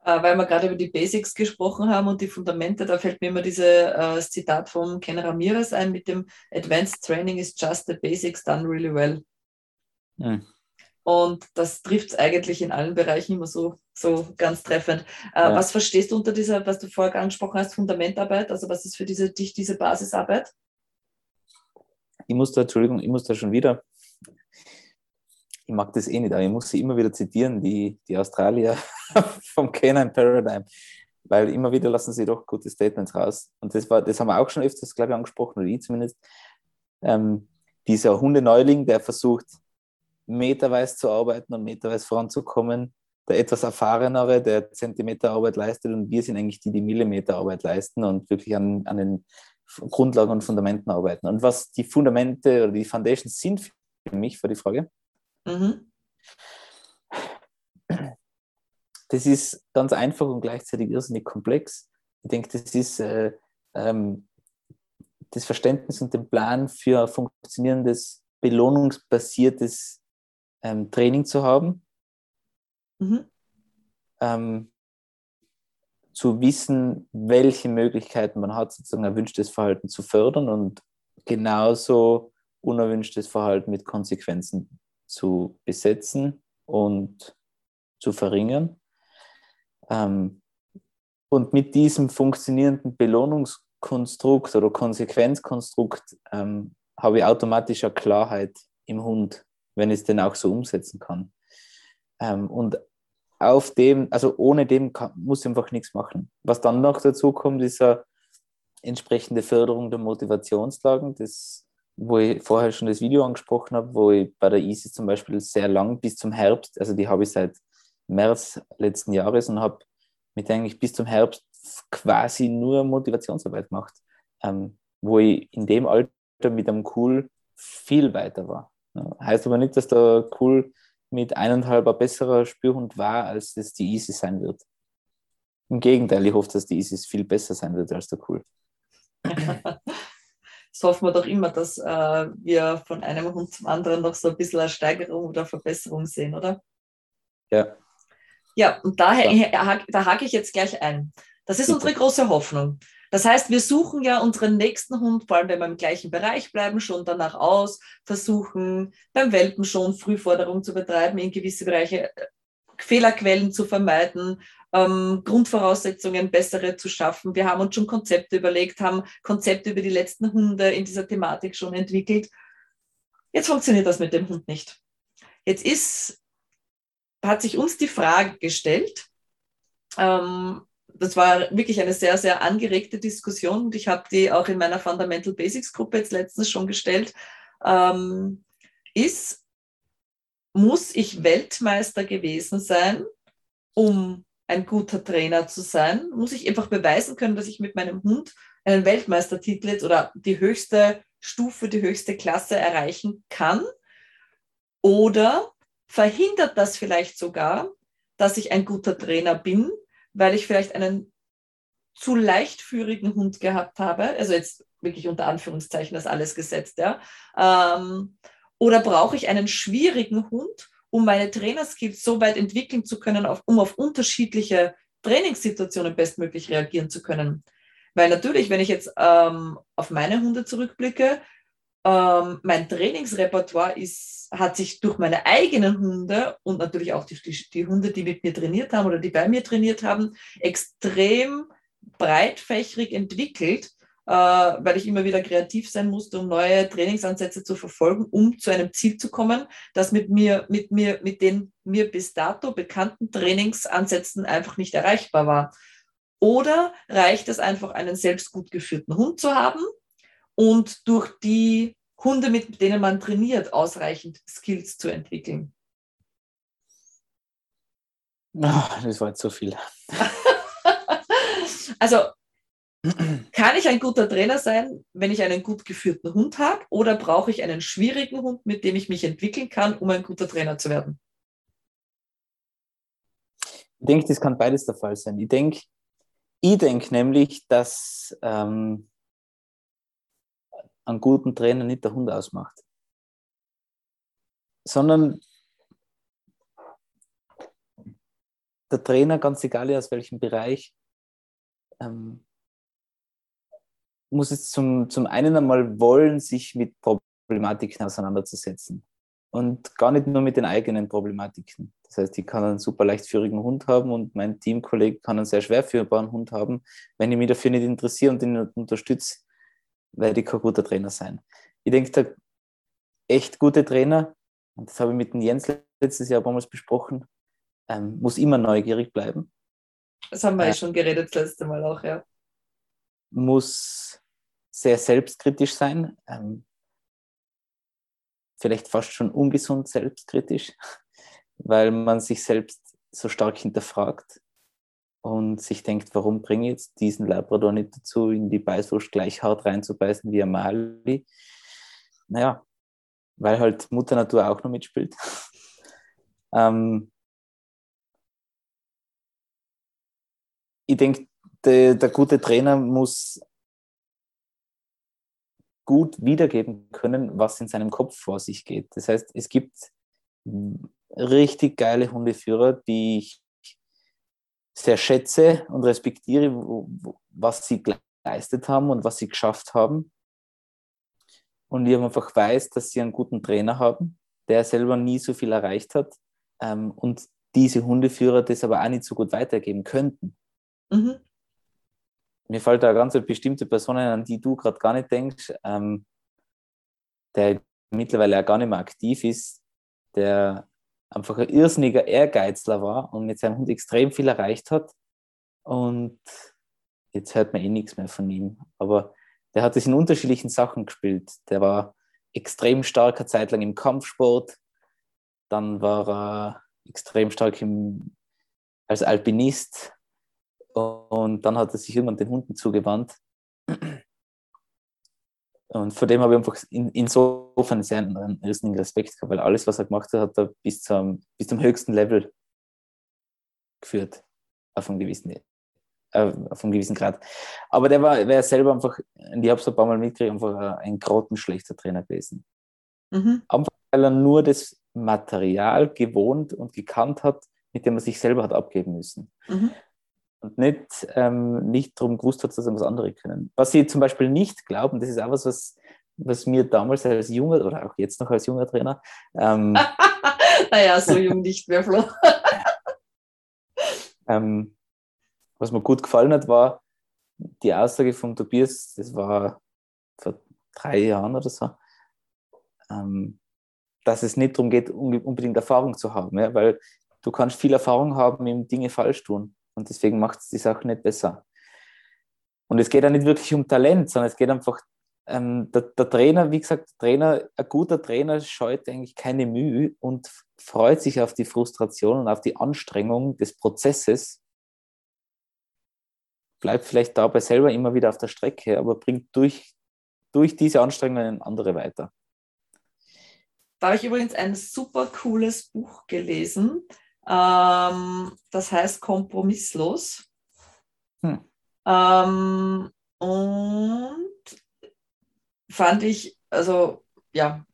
Äh, weil wir gerade über die Basics gesprochen haben und die Fundamente, da fällt mir immer dieses äh, Zitat von Ken Ramirez ein mit dem Advanced Training is just the basics done really well. Hm. Und das trifft es eigentlich in allen Bereichen immer so, so ganz treffend. Äh, ja. Was verstehst du unter dieser, was du vorher angesprochen hast, Fundamentarbeit? Also was ist für diese, dich diese Basisarbeit? Ich muss da, Entschuldigung, ich muss da schon wieder ich mag das eh nicht, aber ich muss sie immer wieder zitieren, die, die Australier <laughs> vom Canine Paradigm, weil immer wieder lassen sie doch gute Statements raus. Und das, war, das haben wir auch schon öfters, glaube ich, angesprochen, oder ich zumindest. Ähm, dieser Hundeneuling, der versucht, meterweise zu arbeiten und meterweise voranzukommen. Der etwas erfahrenere, der Zentimeterarbeit leistet und wir sind eigentlich die, die Millimeterarbeit leisten und wirklich an, an den Grundlagen und Fundamenten arbeiten. Und was die Fundamente oder die Foundations sind für mich, für die Frage, mhm. das ist ganz einfach und gleichzeitig irrsinnig komplex. Ich denke, das ist äh, ähm, das Verständnis und den Plan für funktionierendes, belohnungsbasiertes ähm, Training zu haben. Mhm. Ähm, zu wissen, welche Möglichkeiten man hat, sozusagen erwünschtes Verhalten zu fördern und genauso unerwünschtes Verhalten mit Konsequenzen zu besetzen und zu verringern. Ähm, und mit diesem funktionierenden Belohnungskonstrukt oder Konsequenzkonstrukt ähm, habe ich automatisch eine Klarheit im Hund, wenn ich es denn auch so umsetzen kann. Ähm, und auf dem, also ohne dem kann, muss ich einfach nichts machen. Was dann noch dazu kommt, ist eine entsprechende Förderung der Motivationslagen, das, wo ich vorher schon das Video angesprochen habe, wo ich bei der ISIS zum Beispiel sehr lang bis zum Herbst, also die habe ich seit März letzten Jahres und habe mit eigentlich bis zum Herbst quasi nur Motivationsarbeit gemacht, ähm, wo ich in dem Alter mit einem Cool viel weiter war. Heißt aber nicht, dass der Cool mit eineinhalb ein besserer Spürhund war, als es die Isis sein wird. Im Gegenteil, ich hoffe, dass die Isis viel besser sein wird als der Cool. <laughs> das hoffen wir doch immer, dass äh, wir von einem Hund zum anderen noch so ein bisschen eine Steigerung oder Verbesserung sehen, oder? Ja. Ja, und da, da hake ich jetzt gleich ein. Das ist unsere große Hoffnung. Das heißt, wir suchen ja unseren nächsten Hund, vor allem wenn wir im gleichen Bereich bleiben, schon danach aus, versuchen beim Welpen schon Frühforderung zu betreiben, in gewisse Bereiche äh, Fehlerquellen zu vermeiden, ähm, Grundvoraussetzungen bessere zu schaffen. Wir haben uns schon Konzepte überlegt, haben Konzepte über die letzten Hunde in dieser Thematik schon entwickelt. Jetzt funktioniert das mit dem Hund nicht. Jetzt ist hat sich uns die Frage gestellt, ähm, das war wirklich eine sehr, sehr angeregte Diskussion und ich habe die auch in meiner Fundamental Basics Gruppe jetzt letztens schon gestellt, ähm, ist, muss ich Weltmeister gewesen sein, um ein guter Trainer zu sein? Muss ich einfach beweisen können, dass ich mit meinem Hund einen Weltmeistertitel oder die höchste Stufe, die höchste Klasse erreichen kann? Oder verhindert das vielleicht sogar, dass ich ein guter Trainer bin, weil ich vielleicht einen zu leichtführigen Hund gehabt habe, also jetzt wirklich unter Anführungszeichen das alles gesetzt, ja. Ähm, oder brauche ich einen schwierigen Hund, um meine Trainerskills so weit entwickeln zu können, um auf unterschiedliche Trainingssituationen bestmöglich reagieren zu können? Weil natürlich, wenn ich jetzt ähm, auf meine Hunde zurückblicke, ähm, mein Trainingsrepertoire ist, hat sich durch meine eigenen Hunde und natürlich auch die, die, Hunde, die mit mir trainiert haben oder die bei mir trainiert haben, extrem breitfächrig entwickelt, weil ich immer wieder kreativ sein musste, um neue Trainingsansätze zu verfolgen, um zu einem Ziel zu kommen, das mit mir, mit mir, mit den mir bis dato bekannten Trainingsansätzen einfach nicht erreichbar war. Oder reicht es einfach, einen selbst gut geführten Hund zu haben, und durch die Hunde, mit denen man trainiert, ausreichend Skills zu entwickeln? Oh, das war jetzt so viel. <laughs> also kann ich ein guter Trainer sein, wenn ich einen gut geführten Hund habe, oder brauche ich einen schwierigen Hund, mit dem ich mich entwickeln kann, um ein guter Trainer zu werden? Ich denke, das kann beides der Fall sein. Ich denke, ich denke nämlich, dass ähm, einen guten Trainer nicht der Hund ausmacht, sondern der Trainer, ganz egal aus welchem Bereich, ähm, muss es zum, zum einen einmal wollen, sich mit Problematiken auseinanderzusetzen. Und gar nicht nur mit den eigenen Problematiken. Das heißt, ich kann einen super leichtführigen Hund haben und mein Teamkollege kann einen sehr schwer führbaren Hund haben. Wenn ich mich dafür nicht interessiere und ihn unterstütze, werde ich kein guter Trainer sein. Ich denke, der echt gute Trainer, und das habe ich mit dem Jens letztes Jahr damals besprochen, ähm, muss immer neugierig bleiben. Das haben wir ja schon geredet das letzte Mal auch, ja. Muss sehr selbstkritisch sein. Ähm, vielleicht fast schon ungesund selbstkritisch, <laughs> weil man sich selbst so stark hinterfragt und sich denkt, warum bringe ich jetzt diesen Labrador nicht dazu, in die Beißwurst gleich hart reinzubeißen wie Amali? Naja, weil halt Mutter Natur auch noch mitspielt. <laughs> ähm, ich denke, der, der gute Trainer muss gut wiedergeben können, was in seinem Kopf vor sich geht. Das heißt, es gibt richtig geile Hundeführer, die ich sehr schätze und respektiere, was sie geleistet haben und was sie geschafft haben. Und ich einfach weiß, dass sie einen guten Trainer haben, der selber nie so viel erreicht hat ähm, und diese Hundeführer das aber auch nicht so gut weitergeben könnten. Mhm. Mir fällt da ganz eine bestimmte Person an die du gerade gar nicht denkst, ähm, der mittlerweile auch gar nicht mehr aktiv ist, der einfach ein irrsinniger Ehrgeizler war und mit seinem Hund extrem viel erreicht hat. Und jetzt hört man eh nichts mehr von ihm. Aber der hat es in unterschiedlichen Sachen gespielt. Der war extrem starker Zeit lang im Kampfsport. Dann war er extrem stark im, als Alpinist. Und dann hat er sich irgendwann den Hunden zugewandt. Und vor dem habe ich einfach in, insofern sehr einen, einen riesigen Respekt gehabt, weil alles, was er gemacht hat, hat er bis zum, bis zum höchsten Level geführt. Auf einem gewissen, äh, auf einem gewissen Grad. Aber der war, war selber einfach, ich habe es ein paar Mal mitgekriegt, einfach ein grottenschlechter Trainer gewesen. Mhm. Einfach, weil er nur das Material gewohnt und gekannt hat, mit dem er sich selber hat abgeben müssen. Mhm und nicht, ähm, nicht darum gewusst hat, dass er was andere können. Was sie zum Beispiel nicht glauben, das ist auch was, was, was mir damals als junger oder auch jetzt noch als junger Trainer. Ähm, <laughs> naja, so jung nicht mehr, Flo. <laughs> ähm, was mir gut gefallen hat, war die Aussage von Tobias, das war vor drei Jahren oder so, ähm, dass es nicht darum geht, unbedingt Erfahrung zu haben, ja, weil du kannst viel Erfahrung haben im Dinge falsch tun. Und deswegen macht es die Sache nicht besser. Und es geht auch nicht wirklich um Talent, sondern es geht einfach, ähm, der, der, Trainer, wie gesagt, Trainer, ein guter Trainer scheut eigentlich keine Mühe und freut sich auf die Frustration und auf die Anstrengung des Prozesses. Bleibt vielleicht dabei selber immer wieder auf der Strecke, aber bringt durch, durch diese Anstrengungen andere weiter. Da habe ich übrigens ein super cooles Buch gelesen. Ähm, das heißt kompromisslos. Hm. Ähm, und fand ich, also ja,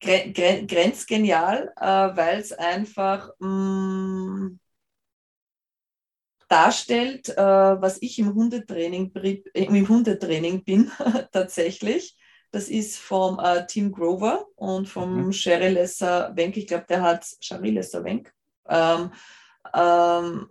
grenzgenial, äh, weil es einfach mh, mm, darstellt, äh, was ich im Hundetraining, im Hundetraining bin <laughs> tatsächlich. Das ist vom äh, Tim Grover und vom mhm. Sherry Lesser Wenk. Ich glaube, der hat Sherry Lesser Wenk. Ähm, ähm,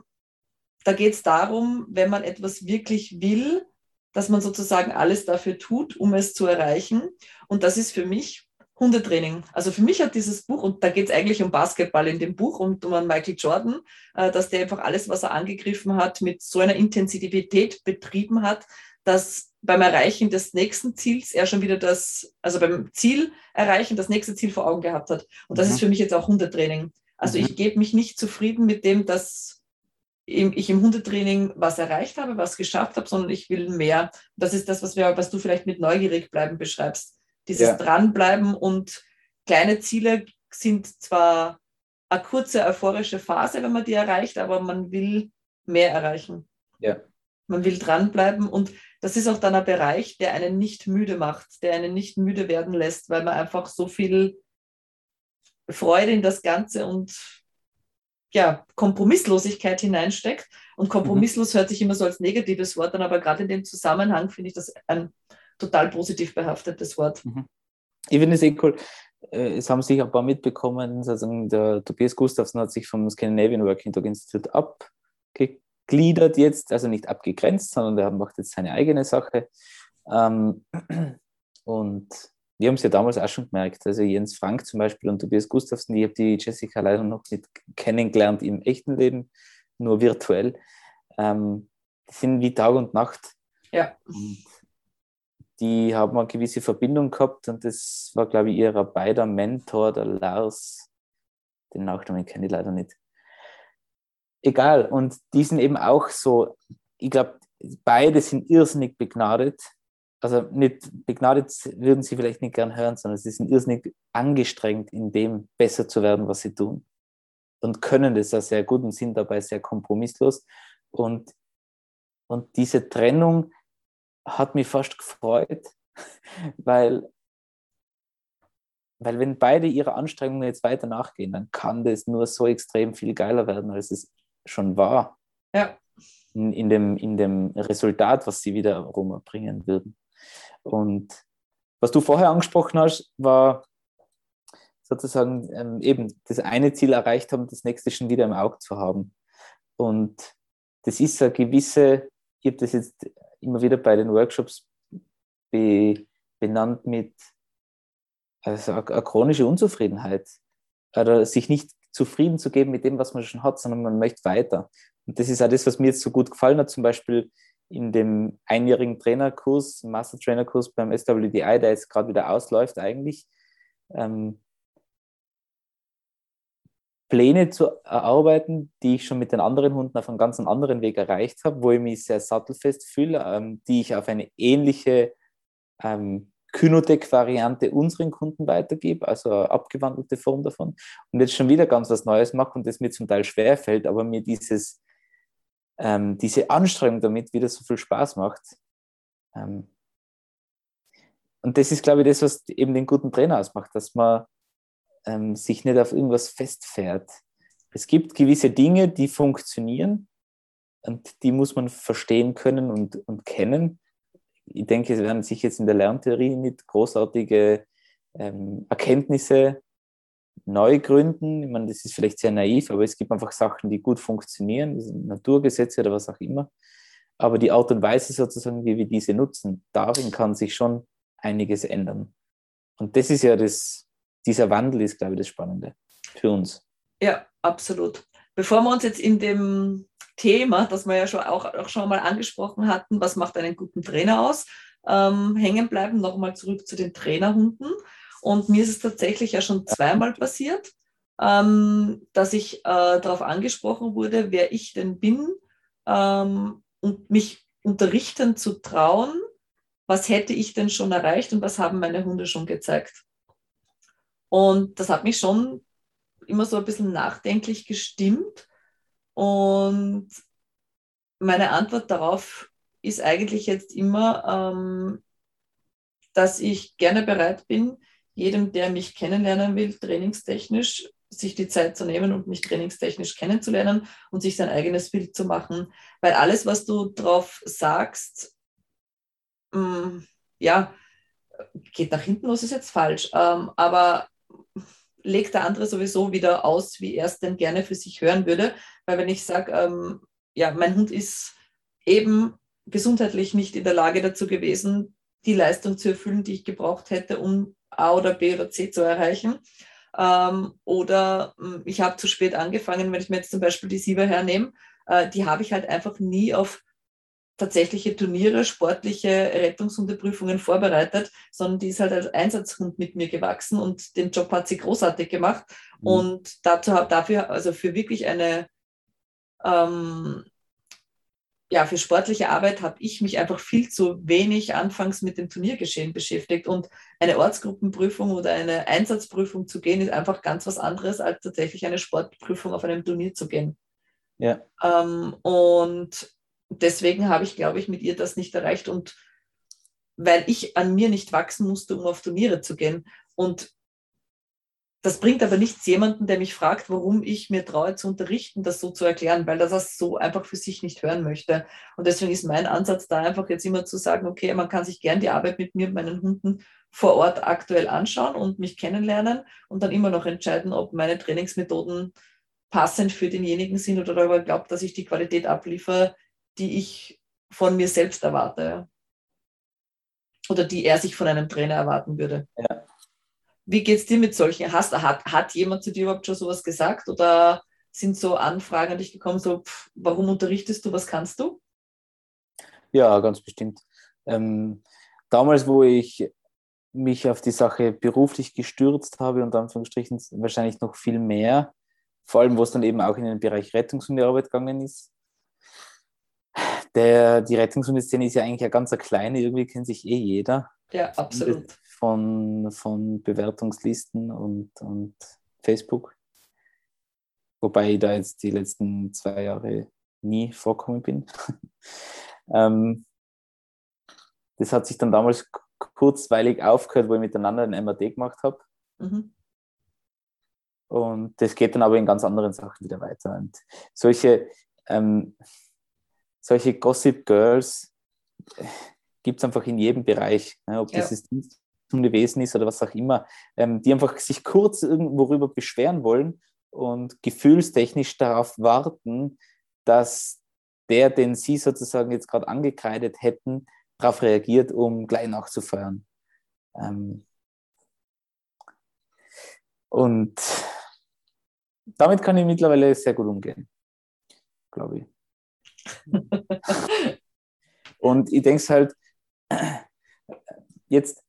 da geht es darum, wenn man etwas wirklich will, dass man sozusagen alles dafür tut, um es zu erreichen. Und das ist für mich Hundetraining. Also für mich hat dieses Buch, und da geht es eigentlich um Basketball in dem Buch und um Michael Jordan, äh, dass der einfach alles, was er angegriffen hat, mit so einer Intensität betrieben hat, dass beim Erreichen des nächsten Ziels er schon wieder das, also beim Ziel erreichen, das nächste Ziel vor Augen gehabt hat. Und das mhm. ist für mich jetzt auch Hundetraining. Also mhm. ich gebe mich nicht zufrieden mit dem, dass ich im Hundetraining was erreicht habe, was geschafft habe, sondern ich will mehr. Das ist das, was, wir, was du vielleicht mit neugierig bleiben beschreibst. Dieses ja. Dranbleiben und kleine Ziele sind zwar eine kurze euphorische Phase, wenn man die erreicht, aber man will mehr erreichen. Ja. Man will dranbleiben und das ist auch dann ein Bereich, der einen nicht müde macht, der einen nicht müde werden lässt, weil man einfach so viel Freude in das Ganze und ja, Kompromisslosigkeit hineinsteckt. Und mhm. kompromisslos hört sich immer so als negatives Wort an, aber gerade in dem Zusammenhang finde ich das ein total positiv behaftetes Wort. Mhm. Ich finde es eh cool. Äh, es haben sich ein paar mitbekommen, also der Tobias Gustafsson hat sich vom Scandinavian Working Dog Institute abgekriegt abgegliedert jetzt, also nicht abgegrenzt, sondern der macht jetzt seine eigene Sache. Ähm, und wir haben es ja damals auch schon gemerkt. Also Jens Frank zum Beispiel und Tobias Gustafsson, ich habe die Jessica leider noch nicht kennengelernt im echten Leben, nur virtuell. Ähm, die sind wie Tag und Nacht. Ja. Und die haben eine gewisse Verbindung gehabt und das war, glaube ich, ihrer beider Mentor, der Lars. Den Nachnamen kenne ich leider nicht. Egal, und die sind eben auch so, ich glaube, beide sind irrsinnig begnadet. Also nicht begnadet würden sie vielleicht nicht gern hören, sondern sie sind irrsinnig angestrengt, in dem besser zu werden, was sie tun. Und können das auch sehr gut und sind dabei sehr kompromisslos. Und, und diese Trennung hat mich fast gefreut, <laughs> weil, weil wenn beide ihre Anstrengungen jetzt weiter nachgehen, dann kann das nur so extrem viel geiler werden, als es schon war. Ja. In, in, dem, in dem Resultat, was sie wieder rumbringen würden. Und was du vorher angesprochen hast, war sozusagen ähm, eben das eine Ziel erreicht haben, das nächste schon wieder im Auge zu haben. Und das ist eine gewisse, ich habe das jetzt immer wieder bei den Workshops be, benannt mit also eine, eine chronische Unzufriedenheit. Oder sich nicht zufrieden zu geben mit dem, was man schon hat, sondern man möchte weiter. Und das ist auch das, was mir jetzt so gut gefallen hat, zum Beispiel in dem einjährigen Trainerkurs, Master Trainerkurs beim SWDI, der jetzt gerade wieder ausläuft eigentlich, ähm, Pläne zu erarbeiten, die ich schon mit den anderen Hunden auf einem ganz anderen Weg erreicht habe, wo ich mich sehr sattelfest fühle, ähm, die ich auf eine ähnliche ähm, Kynotec-Variante unseren Kunden weitergebe, also eine abgewandelte Form davon. Und jetzt schon wieder ganz was Neues mache und das mir zum Teil schwerfällt, aber mir dieses, ähm, diese Anstrengung damit wieder so viel Spaß macht. Ähm, und das ist, glaube ich, das, was eben den guten Trainer ausmacht, dass man ähm, sich nicht auf irgendwas festfährt. Es gibt gewisse Dinge, die funktionieren und die muss man verstehen können und, und kennen. Ich denke, es werden sich jetzt in der Lerntheorie nicht großartige ähm, Erkenntnisse neu gründen. Ich meine, das ist vielleicht sehr naiv, aber es gibt einfach Sachen, die gut funktionieren, Naturgesetze oder was auch immer. Aber die Art und Weise sozusagen, wie wir diese nutzen, darin kann sich schon einiges ändern. Und das ist ja das, dieser Wandel ist, glaube ich, das Spannende für uns. Ja, absolut. Bevor wir uns jetzt in dem Thema, das wir ja schon auch, auch schon mal angesprochen hatten, was macht einen guten Trainer aus, ähm, hängen bleiben, nochmal zurück zu den Trainerhunden. Und mir ist es tatsächlich ja schon zweimal passiert, ähm, dass ich äh, darauf angesprochen wurde, wer ich denn bin ähm, und mich unterrichten zu trauen, was hätte ich denn schon erreicht und was haben meine Hunde schon gezeigt. Und das hat mich schon immer so ein bisschen nachdenklich gestimmt. Und meine Antwort darauf ist eigentlich jetzt immer, ähm, dass ich gerne bereit bin, jedem, der mich kennenlernen will, trainingstechnisch, sich die Zeit zu nehmen und mich trainingstechnisch kennenzulernen und sich sein eigenes Bild zu machen. Weil alles, was du drauf sagst, mh, mm, ja, geht nach hinten los, ist jetzt falsch. Ähm, aber legt der andere sowieso wieder aus, wie er es denn gerne für sich hören würde. Weil wenn ich sage, ähm, ja, mein Hund ist eben gesundheitlich nicht in der Lage dazu gewesen, die Leistung zu erfüllen, die ich gebraucht hätte, um A oder B oder C zu erreichen. Ähm, oder äh, ich habe zu spät angefangen, wenn ich mir jetzt zum Beispiel die Sieber hernehme, äh, die habe ich halt einfach nie auf tatsächliche Turniere, sportliche Rettungshundeprüfungen vorbereitet, sondern die ist halt als Einsatzhund mit mir gewachsen und den Job hat sie großartig gemacht. Mhm. Und dazu, dafür, also für wirklich eine, ähm, ja, für sportliche Arbeit habe ich mich einfach viel zu wenig anfangs mit dem Turniergeschehen beschäftigt. Und eine Ortsgruppenprüfung oder eine Einsatzprüfung zu gehen, ist einfach ganz was anderes, als tatsächlich eine Sportprüfung auf einem Turnier zu gehen. Ja. Ähm, und deswegen habe ich, glaube ich, mit ihr das nicht erreicht und weil ich an mir nicht wachsen musste, um auf Turniere zu gehen. Und das bringt aber nichts jemanden, der mich fragt, warum ich mir traue zu unterrichten, das so zu erklären, weil er das so einfach für sich nicht hören möchte. Und deswegen ist mein Ansatz da einfach jetzt immer zu sagen, okay, man kann sich gern die Arbeit mit mir, meinen Hunden vor Ort aktuell anschauen und mich kennenlernen und dann immer noch entscheiden, ob meine Trainingsmethoden passend für denjenigen sind oder ob er glaubt, dass ich die Qualität abliefere, die ich von mir selbst erwarte. Oder die er sich von einem Trainer erwarten würde. Ja. Wie geht es dir mit solchen? Hast, hat, hat jemand zu dir überhaupt schon sowas gesagt? Oder sind so Anfragen an dich gekommen, so, pff, warum unterrichtest du, was kannst du? Ja, ganz bestimmt. Ähm, damals, wo ich mich auf die Sache beruflich gestürzt habe und Anführungsstrichen wahrscheinlich noch viel mehr, vor allem, wo es dann eben auch in den Bereich Rettungshundearbeit gegangen ist. Der, die Rettungshundeszene ist ja eigentlich eine ganz kleine, irgendwie kennt sich eh jeder. Ja, absolut. Von, von Bewertungslisten und, und Facebook. Wobei ich da jetzt die letzten zwei Jahre nie vorkommen bin. <laughs> ähm, das hat sich dann damals kurzweilig aufgehört, wo ich miteinander ein MRT gemacht habe. Mhm. Und das geht dann aber in ganz anderen Sachen wieder weiter. Und solche, ähm, solche Gossip Girls äh, gibt es einfach in jedem Bereich, ne? ob ja. das Hundewesen ist oder was auch immer, ähm, die einfach sich kurz worüber beschweren wollen und gefühlstechnisch darauf warten, dass der, den sie sozusagen jetzt gerade angekreidet hätten, darauf reagiert, um gleich nachzufeuern. Ähm und damit kann ich mittlerweile sehr gut umgehen, glaube ich. Und ich denke es halt, jetzt,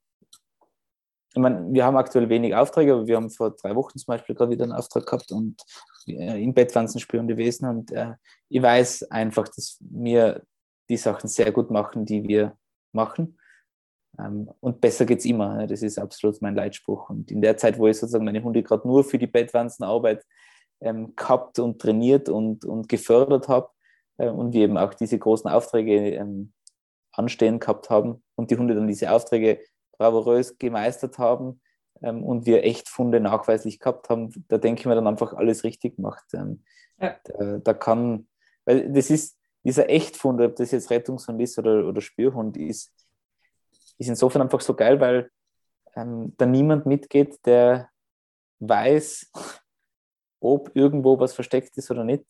ich meine, wir haben aktuell wenig Aufträge, aber wir haben vor drei Wochen zum Beispiel gerade wieder einen Auftrag gehabt und äh, im Bettwanzen spürende Wesen und äh, ich weiß einfach, dass wir die Sachen sehr gut machen, die wir machen. Ähm, und besser geht es immer. Ne? Das ist absolut mein Leitspruch. Und in der Zeit, wo ich sozusagen meine Hunde gerade nur für die Bettwanzenarbeit ähm, gehabt und trainiert und, und gefördert habe und wir eben auch diese großen Aufträge ähm, anstehen gehabt haben und die Hunde dann diese Aufträge bravourös gemeistert haben ähm, und wir echt Funde nachweislich gehabt haben, da denke ich mir dann einfach alles richtig gemacht. Ähm, ja. da, da, kann, weil das ist dieser Echtfund, ob das jetzt Rettungshund ist oder, oder Spürhund ist, ist insofern einfach so geil, weil ähm, da niemand mitgeht, der weiß, ob irgendwo was versteckt ist oder nicht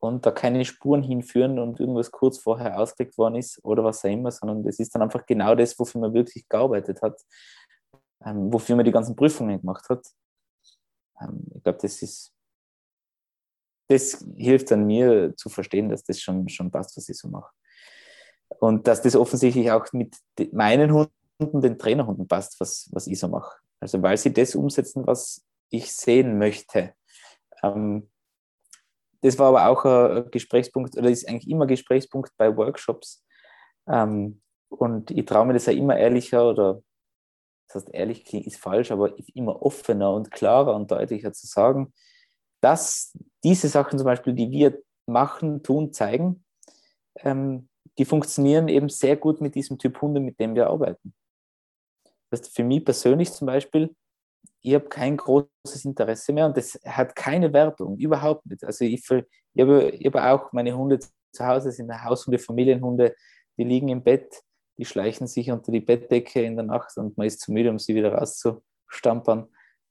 und da keine Spuren hinführen und irgendwas kurz vorher ausgelegt worden ist oder was auch immer, sondern das ist dann einfach genau das, wofür man wirklich gearbeitet hat, ähm, wofür man die ganzen Prüfungen gemacht hat. Ähm, ich glaube, das ist, das hilft dann mir zu verstehen, dass das schon, schon passt, was ich so mache. Und dass das offensichtlich auch mit meinen Hunden, den Trainerhunden passt, was, was ich so mache. Also weil sie das umsetzen, was ich sehen möchte. Ähm, das war aber auch ein Gesprächspunkt, oder ist eigentlich immer Gesprächspunkt bei Workshops. Ähm, und ich traue mir das ja immer ehrlicher oder das heißt, ehrlich ist falsch, aber immer offener und klarer und deutlicher zu sagen, dass diese Sachen zum Beispiel, die wir machen, tun, zeigen, ähm, die funktionieren eben sehr gut mit diesem Typ Hunde, mit dem wir arbeiten. Das heißt, für mich persönlich zum Beispiel ich habe kein großes Interesse mehr und das hat keine Wertung, überhaupt nicht. Also ich, ich, habe, ich auch meine Hunde zu Hause, sind Haushunde, Familienhunde, die liegen im Bett, die schleichen sich unter die Bettdecke in der Nacht und man ist zu müde, um sie wieder rauszustampern.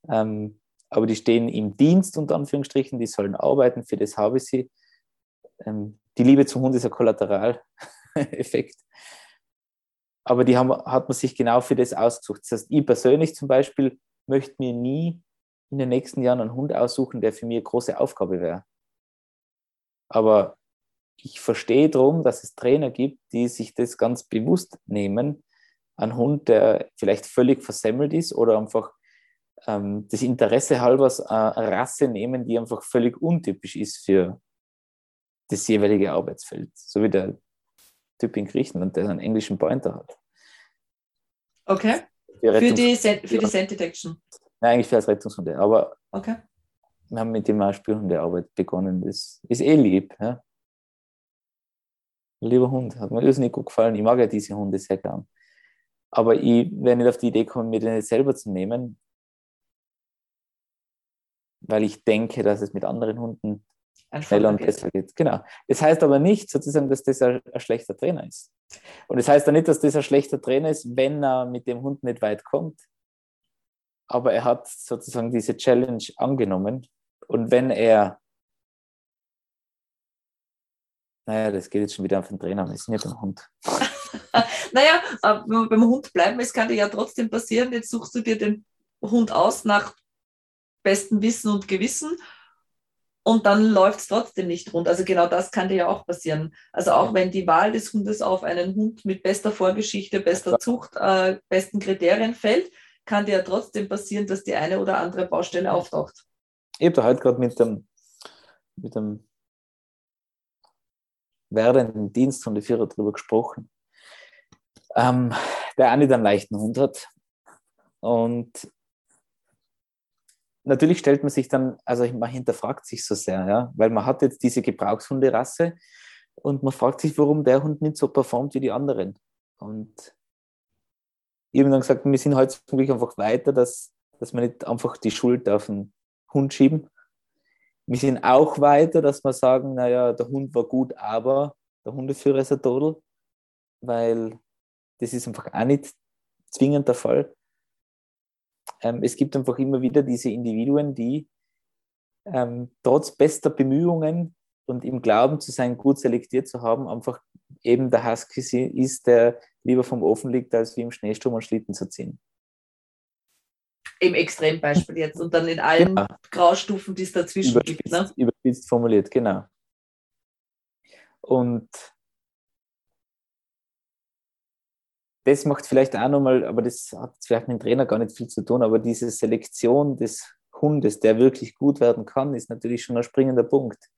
Ähm, aber die stehen im Dienst, unter Anführungsstrichen, die sollen arbeiten, für das habe ich sie. Ähm, die Liebe zum Hund ist ein Kollateraleffekt. Aber die haben, hat man sich genau für das ausgesucht. Das heißt, ich persönlich zum Beispiel möchte mir nie in den nächsten Jahren einen Hund aussuchen, der für mich eine große Aufgabe wäre. Aber ich verstehe darum, dass es Trainer gibt, die sich das ganz bewusst nehmen. Ein Hund, der vielleicht völlig versemmelt ist oder einfach ähm, das Interesse halber eine Rasse nehmen, die einfach völlig untypisch ist für das jeweilige Arbeitsfeld. So wie der Typ in Griechenland, der einen englischen Pointer hat. Okay. Für die, für die Scent Detection? Nein, eigentlich für als Rettungshunde. Aber okay. wir haben mit dem auch Spürhundearbeit begonnen. Das ist eh lieb. Ja? Lieber Hund, hat mir irrsinnig gut gefallen. Ich mag ja diese Hunde sehr gern. Aber ich wäre nicht auf die Idee gekommen, mir den jetzt selber zu nehmen, weil ich denke, dass es mit anderen Hunden schneller und besser geht. Genau. Das heißt aber nicht sozusagen, dass das ein, ein, schlechter Trainer ist. Und das heißt auch nicht, dass das ein schlechter Trainer ist, wenn er mit dem Hund nicht weit kommt. Aber er hat sozusagen diese Challenge angenommen. Und wenn er, naja, das geht jetzt schon wieder auf den Trainer, wir sind ja beim Hund. <laughs> naja, wenn wir beim Hund bleiben, es kann dir ja trotzdem passieren, jetzt suchst du dir den Hund aus nach bestem Wissen und Gewissen und dann läuft es trotzdem nicht rund. Also genau das kann dir ja auch passieren. Also auch wenn die Wahl des Hundes auf einen Hund mit bester Vorgeschichte, bester Zucht, äh, besten Kriterien fällt, kann dir ja trotzdem passieren, dass die eine oder andere Baustelle auftaucht. Ich habe da heute gerade mit dem, mit dem werdenden Diensthundeführer darüber gesprochen, ähm, der auch nicht einen leichten Hund hat. Und natürlich stellt man sich dann, also man hinterfragt sich so sehr, ja, weil man hat jetzt diese Gebrauchshunderasse und man fragt sich, warum der Hund nicht so performt wie die anderen. Und ich habe dann gesagt, wir sind heute zum Glück einfach weiter, dass, dass wir nicht einfach die Schuld auf den Hund schieben. Wir sind auch weiter, dass wir sagen, naja, der Hund war gut, aber der Hundeführer ist ein Todel, weil das ist einfach auch nicht zwingend der Fall ähm, es gibt einfach immer wieder diese Individuen, die ähm, trotz bester Bemühungen und im Glauben zu sein, gut selektiert zu haben, einfach eben der Husky ist, der lieber vom Ofen liegt, als wie im Schneesturm und Schlitten zu ziehen. Im Extrembeispiel jetzt und dann in allen genau. Graustufen, die es dazwischen überspitzt, gibt. Ne? Überspitzt formuliert, genau. Und das macht vielleicht auch nochmal, aber das hat vielleicht mit dem Trainer gar nicht viel zu tun, aber diese Selektion des Hundes, der wirklich gut werden kann, ist natürlich schon ein springender Punkt.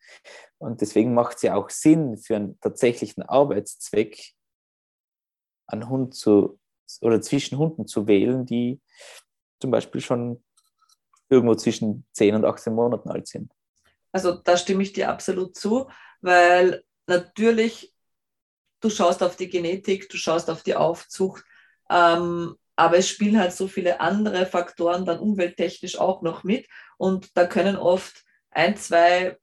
Und deswegen macht es ja auch Sinn, für einen tatsächlichen Arbeitszweck einen Hund zu oder zwischen Hunden zu wählen, die zum Beispiel schon irgendwo zwischen 10 und 18 Monaten alt sind. Also da stimme ich dir absolut zu, weil natürlich du schaust auf die Genetik, du schaust auf die Aufzucht, ähm, aber es spielen halt so viele andere Faktoren dann umwelttechnisch auch noch mit und da können oft ein, zwei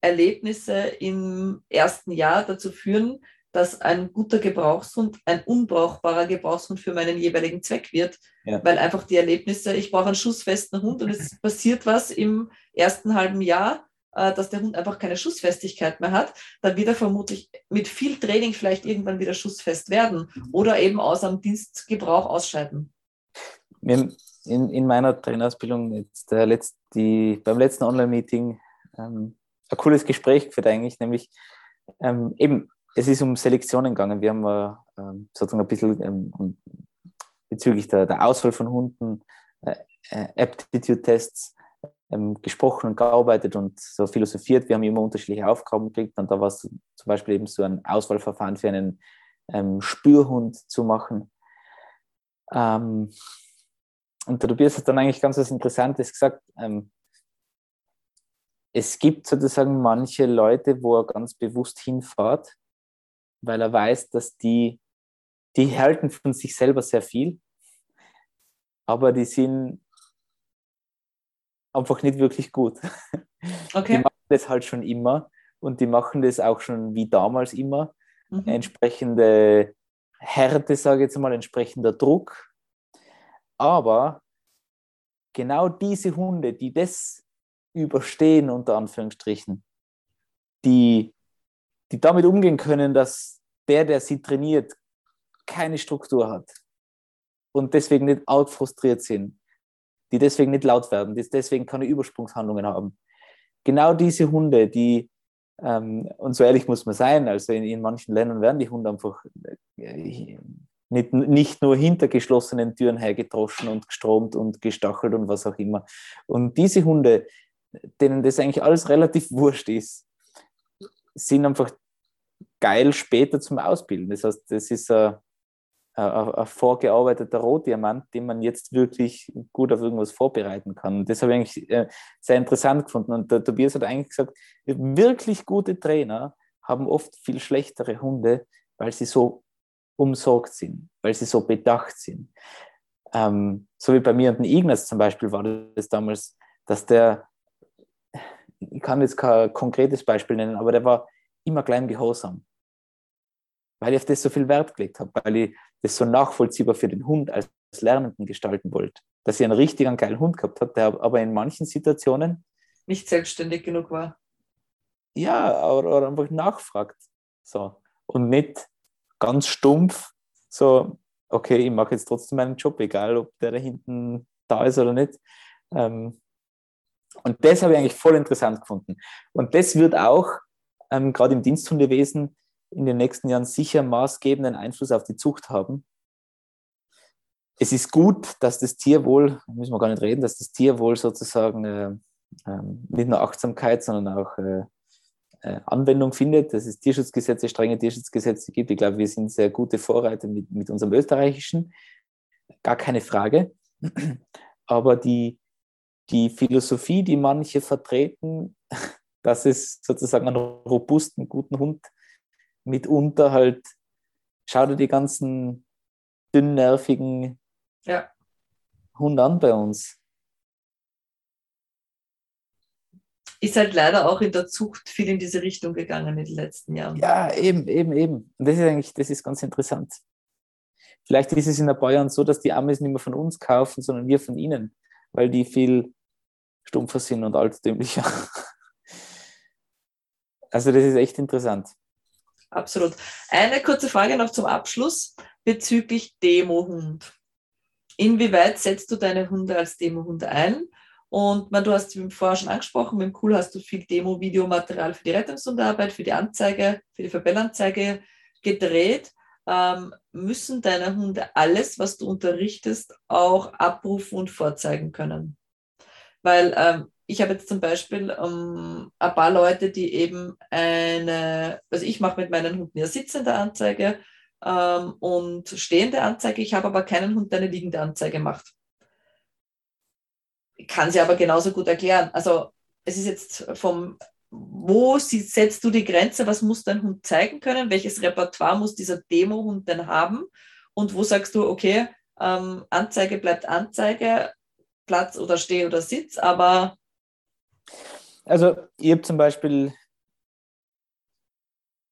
Erlebnisse im ersten Jahr dazu führen, dass ein guter Gebrauchshund ein unbrauchbarer Gebrauchshund für meinen jeweiligen Zweck wird, ja. weil einfach die Erlebnisse, ich brauche einen schussfesten Hund und es <laughs> passiert was im ersten halben Jahr, dass der Hund einfach keine Schussfestigkeit mehr hat, dann wird er vermutlich mit viel Training vielleicht irgendwann wieder schussfest werden oder eben aus einem Dienstgebrauch ausscheiden. In, in meiner Trainerausbildung jetzt der Letz-, die, beim letzten Online-Meeting ähm, ein cooles Gespräch geführt eigentlich, nämlich ähm, eben, es ist um Selektionen gegangen. Wir haben äh, sozusagen ein bisschen ähm, bezüglich der, der Auswahl von Hunden, äh, äh Aptitude-Tests ähm, gesprochen und gearbeitet und so philosophiert. Wir haben immer unterschiedliche Aufgaben gekriegt und da war es zum Beispiel eben so ein Auswahlverfahren für einen ähm, Spürhund zu machen. Ähm, und der Tobias hat dann eigentlich ganz was Interessantes gesagt. Ähm, es gibt sozusagen manche Leute, wo er ganz bewusst hinfährt, weil er weiß, dass die, die halten von sich selber sehr viel, aber die sind einfach nicht wirklich gut. Okay. Die machen das halt schon immer und die machen das auch schon wie damals immer. Mhm. Entsprechende Härte, sage ich jetzt mal, entsprechender Druck. Aber genau diese Hunde, die das überstehen, unter Anführungsstrichen, die, die damit umgehen können, dass der, der sie trainiert, keine Struktur hat und deswegen nicht arg frustriert sind, die deswegen nicht laut werden, die deswegen keine Übersprungshandlungen haben. Genau diese Hunde, die, ähm, und so ehrlich muss man sein, also in, in manchen Ländern werden die Hunde einfach äh, nicht, nicht nur hinter geschlossenen Türen hergedroschen und gestromt und gestachelt und was auch immer. Und diese Hunde, denen das eigentlich alles relativ <laughs> wurscht ist, sind einfach geil später zum Ausbilden. Das heißt, das ist ein, ein vorgearbeiteter Rohdiamant, den man jetzt wirklich gut auf irgendwas vorbereiten kann. Das habe ich eigentlich äh, sehr interessant gefunden. Und der Tobias hat eigentlich gesagt, wirklich gute Trainer haben oft viel schlechtere Hunde, weil sie so umsorgt sind, weil sie so bedacht sind. Ähm, so wie bei mir und den Ignaz zum Beispiel war das damals, dass der, ich kann jetzt kein konkretes Beispiel nennen, aber der war immer klein gehorsam weil ich auf das so viel Wert gelegt habe, weil ich das so nachvollziehbar für den Hund als Lernenden gestalten wollte. Dass ich einen richtigen geilen Hund gehabt habe, der aber in manchen Situationen nicht selbstständig genug war. Ja, oder, oder einfach nachfragt. So. Und nicht ganz stumpf, so, okay, ich mache jetzt trotzdem meinen Job, egal ob der da hinten da ist oder nicht. Ähm, Und das habe ich eigentlich voll interessant gefunden. Und das wird auch ähm, gerade im Diensthundewesen in den nächsten Jahren sicher maßgebenden Einfluss auf die Zucht haben. Es ist gut, dass das Tierwohl, müssen wir gar nicht reden, dass das Tierwohl sozusagen äh, äh, nicht nur Achtsamkeit, sondern auch äh, äh, Anwendung findet, dass es Tierschutzgesetze, strenge Tierschutzgesetze gibt. Ich glaube, wir sind sehr gute Vorreiter mit, mit unserem österreichischen, gar keine Frage. Aber die, die Philosophie, die manche vertreten, <laughs> dass es sozusagen einen robusten, guten Hund mitunter halt, schau dir die ganzen dünnnervigen ja. Hunde an bei uns. Ist halt leider auch in der Zucht viel in diese Richtung gegangen in den letzten Jahren. Ja, eben, eben, eben. Und das ist eigentlich, das ist ganz interessant. Vielleicht ist es in ein paar Jahren so, dass die Amis nicht mehr von uns kaufen, sondern wir von ihnen, weil die viel stumpfer sind und altertümlicher. <laughs> Also das ist echt interessant. Absolut. Eine kurze Frage noch zum Abschluss bezüglich Demohund. Inwieweit setzt du deine Hunde als Demohunde ein? Und man, du hast vorher schon angesprochen, mit dem Cool hast du viel Demo-Videomaterial für die Rettungshundearbeit, für die Anzeige, für die Verbellanzeige gedreht. Ähm, müssen deine Hunde alles, was du unterrichtest, auch abrufen und vorzeigen können? Weil ähm, ich habe jetzt zum Beispiel ähm, ein paar Leute, die eben eine, also ich mache mit meinen Hunden ja sitzende Anzeige ähm, und stehende Anzeige. Ich habe aber keinen Hund, der eine liegende Anzeige macht. Ich kann sie aber genauso gut erklären. Also es ist jetzt vom, wo setzt du die Grenze, was muss dein Hund zeigen können, welches Repertoire muss dieser Demo-Hund denn haben und wo sagst du, okay, ähm, Anzeige bleibt Anzeige, Platz oder Steh oder Sitz, aber also ich habe zum Beispiel,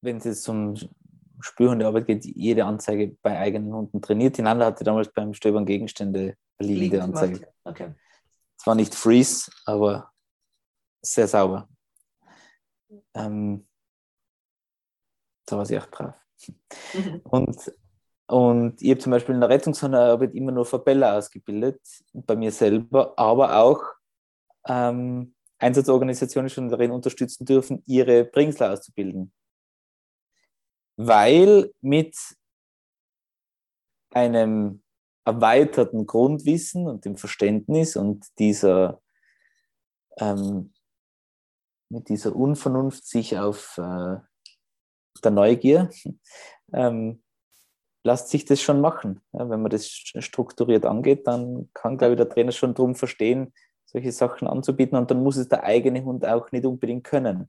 wenn es jetzt um Spürhundearbeit geht, jede Anzeige bei eigenen Hunden trainiert. Die Nanda hatte damals beim Stöbern Gegenstände liegende Anzeige. Okay. Zwar nicht Freeze, aber sehr sauber. Ähm, da war sie auch brav. Mhm. Und, und ich habe zum Beispiel in der Rettungshundearbeit immer nur Verbella ausgebildet, bei mir selber, aber auch ähm, Einsatzorganisationen schon darin unterstützen dürfen, ihre Bringsler auszubilden. Weil mit einem erweiterten Grundwissen und dem Verständnis und dieser, ähm, mit dieser Unvernunft sich auf äh, der Neugier, <laughs> ähm, lässt sich das schon machen. Ja, wenn man das strukturiert angeht, dann kann, glaube ich, der Trainer schon drum verstehen, solche Sachen anzubieten und dann muss es der eigene Hund auch nicht unbedingt können.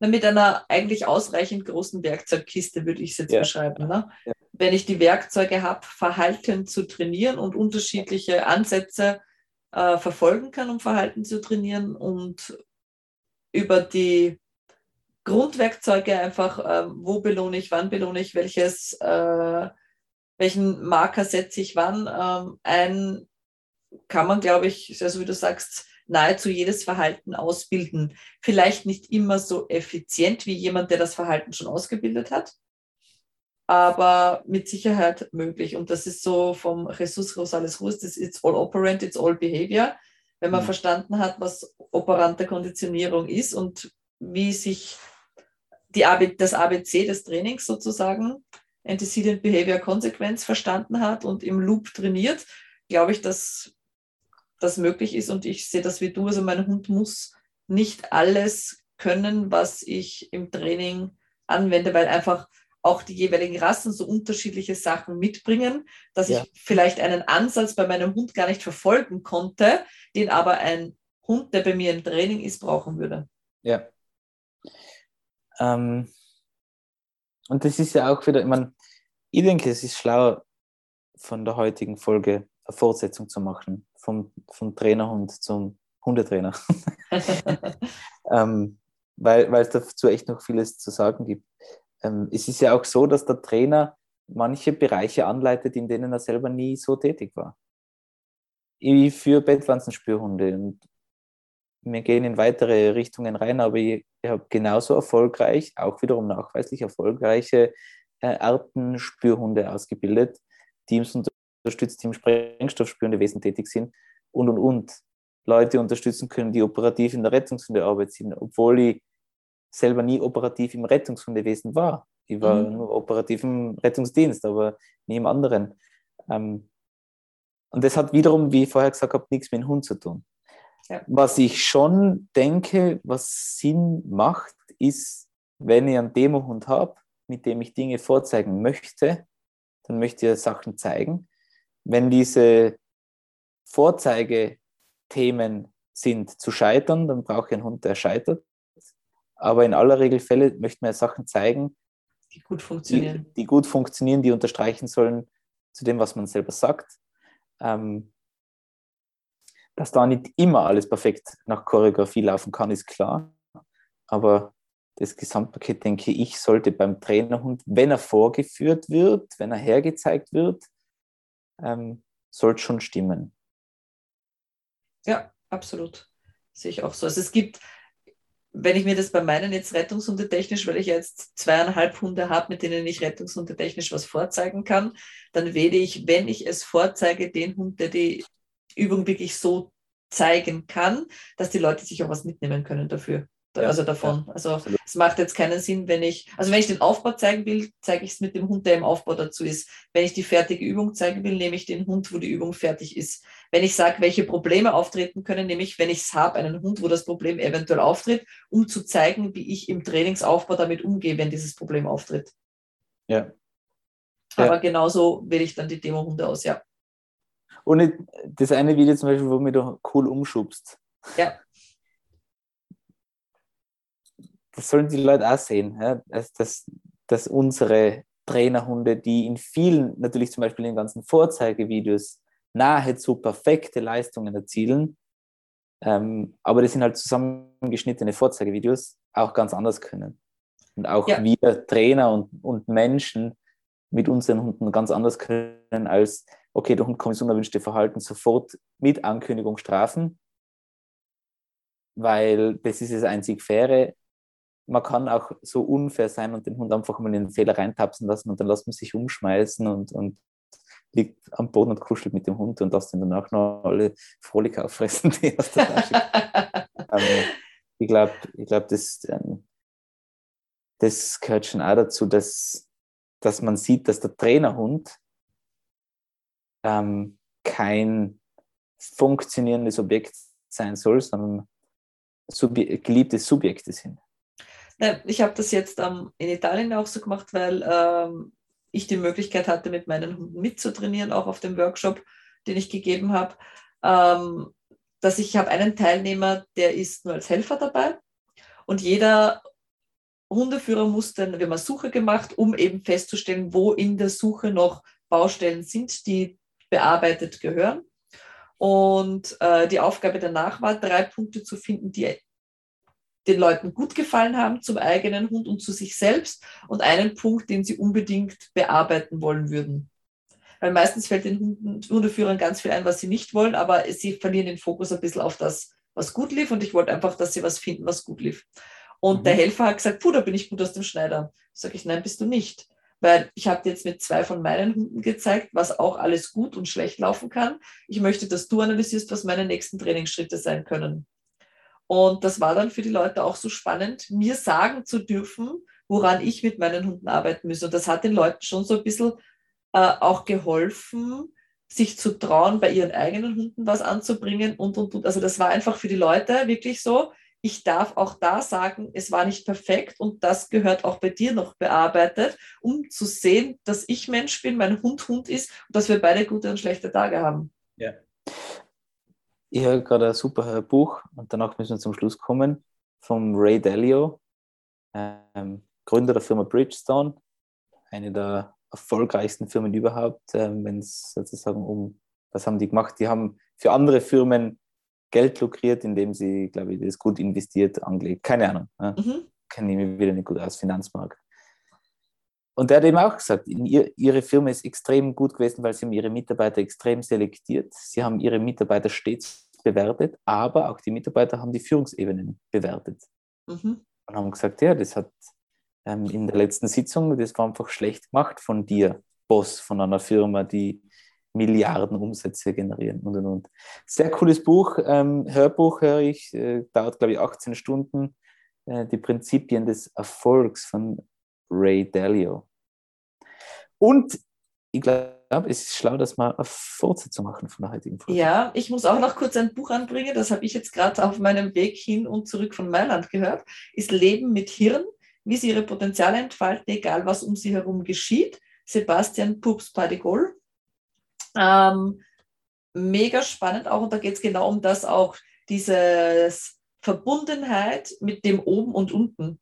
Na, mit einer eigentlich ausreichend großen Werkzeugkiste würde ich es jetzt ja. beschreiben. Ne? Ja. Wenn ich die Werkzeuge habe, Verhalten zu trainieren und unterschiedliche Ansätze äh, verfolgen kann, um Verhalten zu trainieren und über die Grundwerkzeuge einfach, äh, wo belohne ich, wann belohne ich, welches, äh, welchen Marker setze ich wann ähm, ein, kann man, glaube ich, also wie du sagst, nahezu jedes Verhalten ausbilden. Vielleicht nicht immer so effizient wie jemand, der das Verhalten schon ausgebildet hat, aber mit Sicherheit möglich. Und das ist so vom Jesus Rosales Ruiz, das It's all operant, it's all behavior. Wenn man mhm. verstanden hat, was operante Konditionierung ist und wie sich die AB, das ABC des Trainings sozusagen, Antecedent Behavior Konsequenz verstanden hat und im Loop trainiert, glaube ich, dass das möglich ist und ich sehe das wie du. Also mein Hund muss nicht alles können, was ich im Training anwende, weil einfach auch die jeweiligen Rassen so unterschiedliche Sachen mitbringen, dass ja. ich vielleicht einen Ansatz bei meinem Hund gar nicht verfolgen konnte, den aber ein Hund, der bei mir im Training ist, brauchen würde. Ja. Ähm, und das ist ja auch wieder, ich meine, ich denke, es ist schlauer von der heutigen Folge eine Fortsetzung zu machen vom, vom Trainerhund zum Hundetrainer. <laughs> <laughs> ähm, weil, weil es dazu echt noch vieles zu sagen gibt. Ähm, es ist ja auch so, dass der Trainer manche Bereiche anleitet, in denen er selber nie so tätig war. Ich für Bettpflanzenspürhunde und wir gehen in weitere Richtungen rein, aber ich, ich habe genauso erfolgreich, auch wiederum nachweislich erfolgreiche äh, Artenspürhunde ausgebildet, Teams unterstützt, die im Sprengstoffspürende Wesen tätig sind und und und. Leute unterstützen können, die operativ in der Rettungshundearbeit sind, obwohl ich selber nie operativ im Rettungshundewesen war. Ich war mhm. nur operativ im Rettungsdienst, aber nie im anderen. Ähm, und das hat wiederum, wie ich vorher gesagt habe, nichts mit dem Hund zu tun. Ja. Was ich schon denke, was Sinn macht, ist, wenn ich einen Demohund habe, mit dem ich Dinge vorzeigen möchte, dann möchte ich Sachen zeigen. Wenn diese Vorzeigethemen sind zu scheitern, dann brauche ich einen Hund, der scheitert. Aber in aller Regel Fälle möchte man Sachen zeigen, die gut funktionieren. Die, die, gut funktionieren, die unterstreichen sollen zu dem, was man selber sagt. Ähm, dass da nicht immer alles perfekt nach Choreografie laufen kann, ist klar. Aber das Gesamtpaket, denke ich, sollte beim Trainerhund, wenn er vorgeführt wird, wenn er hergezeigt wird, ähm, sollte schon stimmen. Ja, absolut. Sehe ich auch so. Also es gibt, wenn ich mir das bei meinen jetzt Rettungshunde technisch, weil ich jetzt zweieinhalb Hunde habe, mit denen ich Rettungshunde technisch was vorzeigen kann, dann wähle ich, wenn ich es vorzeige, den Hund, der die Übung wirklich so zeigen kann, dass die Leute sich auch was mitnehmen können dafür. Also davon. Ja, also absolut. es macht jetzt keinen Sinn, wenn ich, also wenn ich den Aufbau zeigen will, zeige ich es mit dem Hund, der im Aufbau dazu ist. Wenn ich die fertige Übung zeigen will, nehme ich den Hund, wo die Übung fertig ist. Wenn ich sage, welche Probleme auftreten können, nehme ich, wenn ich es habe, einen Hund, wo das Problem eventuell auftritt, um zu zeigen, wie ich im Trainingsaufbau damit umgehe, wenn dieses Problem auftritt. Ja. Aber ja. genauso wähle ich dann die Demo-Hunde aus, ja. Und das eine Video zum Beispiel, wo du mich cool umschubst. Ja. Das sollen die Leute auch sehen, ja? dass, dass, dass unsere Trainerhunde, die in vielen, natürlich zum Beispiel in den ganzen Vorzeigevideos, nahezu perfekte Leistungen erzielen, ähm, aber das sind halt zusammengeschnittene Vorzeigevideos, auch ganz anders können. Und auch ja. wir Trainer und, und Menschen mit unseren Hunden ganz anders können als okay, der Hund kommt ins unerwünschte Verhalten, sofort mit Ankündigung strafen, weil das ist das einzig Faire. Man kann auch so unfair sein und den Hund einfach mal in den Fehler reintapsen lassen und dann lässt man sich umschmeißen und, und liegt am Boden und kuschelt mit dem Hund und lässt ihn danach noch alle frohlich auffressen, <laughs> die aus der Tasche ähm, Ich glaube, ich glaub, das, ähm, das gehört schon auch dazu, dass, dass man sieht, dass der Trainerhund ähm, kein funktionierendes Objekt sein soll, sondern Subje geliebte Subjekte sind. Ich habe das jetzt ähm, in Italien auch so gemacht, weil ähm, ich die Möglichkeit hatte, mit meinen Hunden mitzutrainieren, auch auf dem Workshop, den ich gegeben habe. Ähm, dass ich habe einen Teilnehmer, der ist nur als Helfer dabei und jeder Hundeführer muss dann, wir haben Suche gemacht, um eben festzustellen, wo in der Suche noch Baustellen sind, die bearbeitet gehören. Und äh, die Aufgabe danach war, drei Punkte zu finden, die den Leuten gut gefallen haben zum eigenen Hund und zu sich selbst und einen Punkt, den sie unbedingt bearbeiten wollen würden. Weil meistens fällt den Hunden, Hundeführern ganz viel ein, was sie nicht wollen, aber sie verlieren den Fokus ein bisschen auf das, was gut lief und ich wollte einfach, dass sie was finden, was gut lief. Und mhm. der Helfer hat gesagt, puh, da bin ich gut aus dem Schneider. Sag ich, nein, bist du nicht weil ich habe jetzt mit zwei von meinen Hunden gezeigt, was auch alles gut und schlecht laufen kann. Ich möchte, dass du analysierst, was meine nächsten Trainingsschritte sein können. Und das war dann für die Leute auch so spannend, mir sagen zu dürfen, woran ich mit meinen Hunden arbeiten muss. Und das hat den Leuten schon so ein bisschen äh, auch geholfen, sich zu trauen, bei ihren eigenen Hunden was anzubringen und, und, und. Also das war einfach für die Leute wirklich so, ich darf auch da sagen, es war nicht perfekt und das gehört auch bei dir noch bearbeitet, um zu sehen, dass ich Mensch bin, mein Hund Hund ist und dass wir beide gute und schlechte Tage haben. Ja. Ich habe gerade ein super Buch und danach müssen wir zum Schluss kommen vom Ray Dalio, ähm, Gründer der Firma Bridgestone, eine der erfolgreichsten Firmen überhaupt, ähm, wenn es sozusagen um, was haben die gemacht? Die haben für andere Firmen Geld lukriert, indem sie, glaube ich, das gut investiert, angelegt. Keine Ahnung. Ja. Mhm. Kenne ich mich wieder nicht gut aus, Finanzmarkt. Und der hat eben auch gesagt, ihr, ihre Firma ist extrem gut gewesen, weil sie haben ihre Mitarbeiter extrem selektiert. Sie haben ihre Mitarbeiter stets bewertet, aber auch die Mitarbeiter haben die Führungsebenen bewertet. Mhm. Und haben gesagt, ja, das hat ähm, in der letzten Sitzung, das war einfach schlecht gemacht von dir, Boss von einer Firma, die Milliarden Umsätze generieren und und und. Sehr cooles Buch, ähm, Hörbuch höre ich, äh, dauert glaube ich 18 Stunden. Äh, die Prinzipien des Erfolgs von Ray Dalio. Und ich glaube, es ist schlau, dass wir eine Fortsetzung machen von der heutigen Folge. Ja, ich muss auch noch kurz ein Buch anbringen, das habe ich jetzt gerade auf meinem Weg hin und zurück von Mailand gehört, ist Leben mit Hirn, wie sie ihre Potenziale entfalten, egal was um sie herum geschieht. Sebastian Pups Padigol. Ähm, mega spannend auch und da geht es genau um das auch, dieses Verbundenheit mit dem Oben und Unten.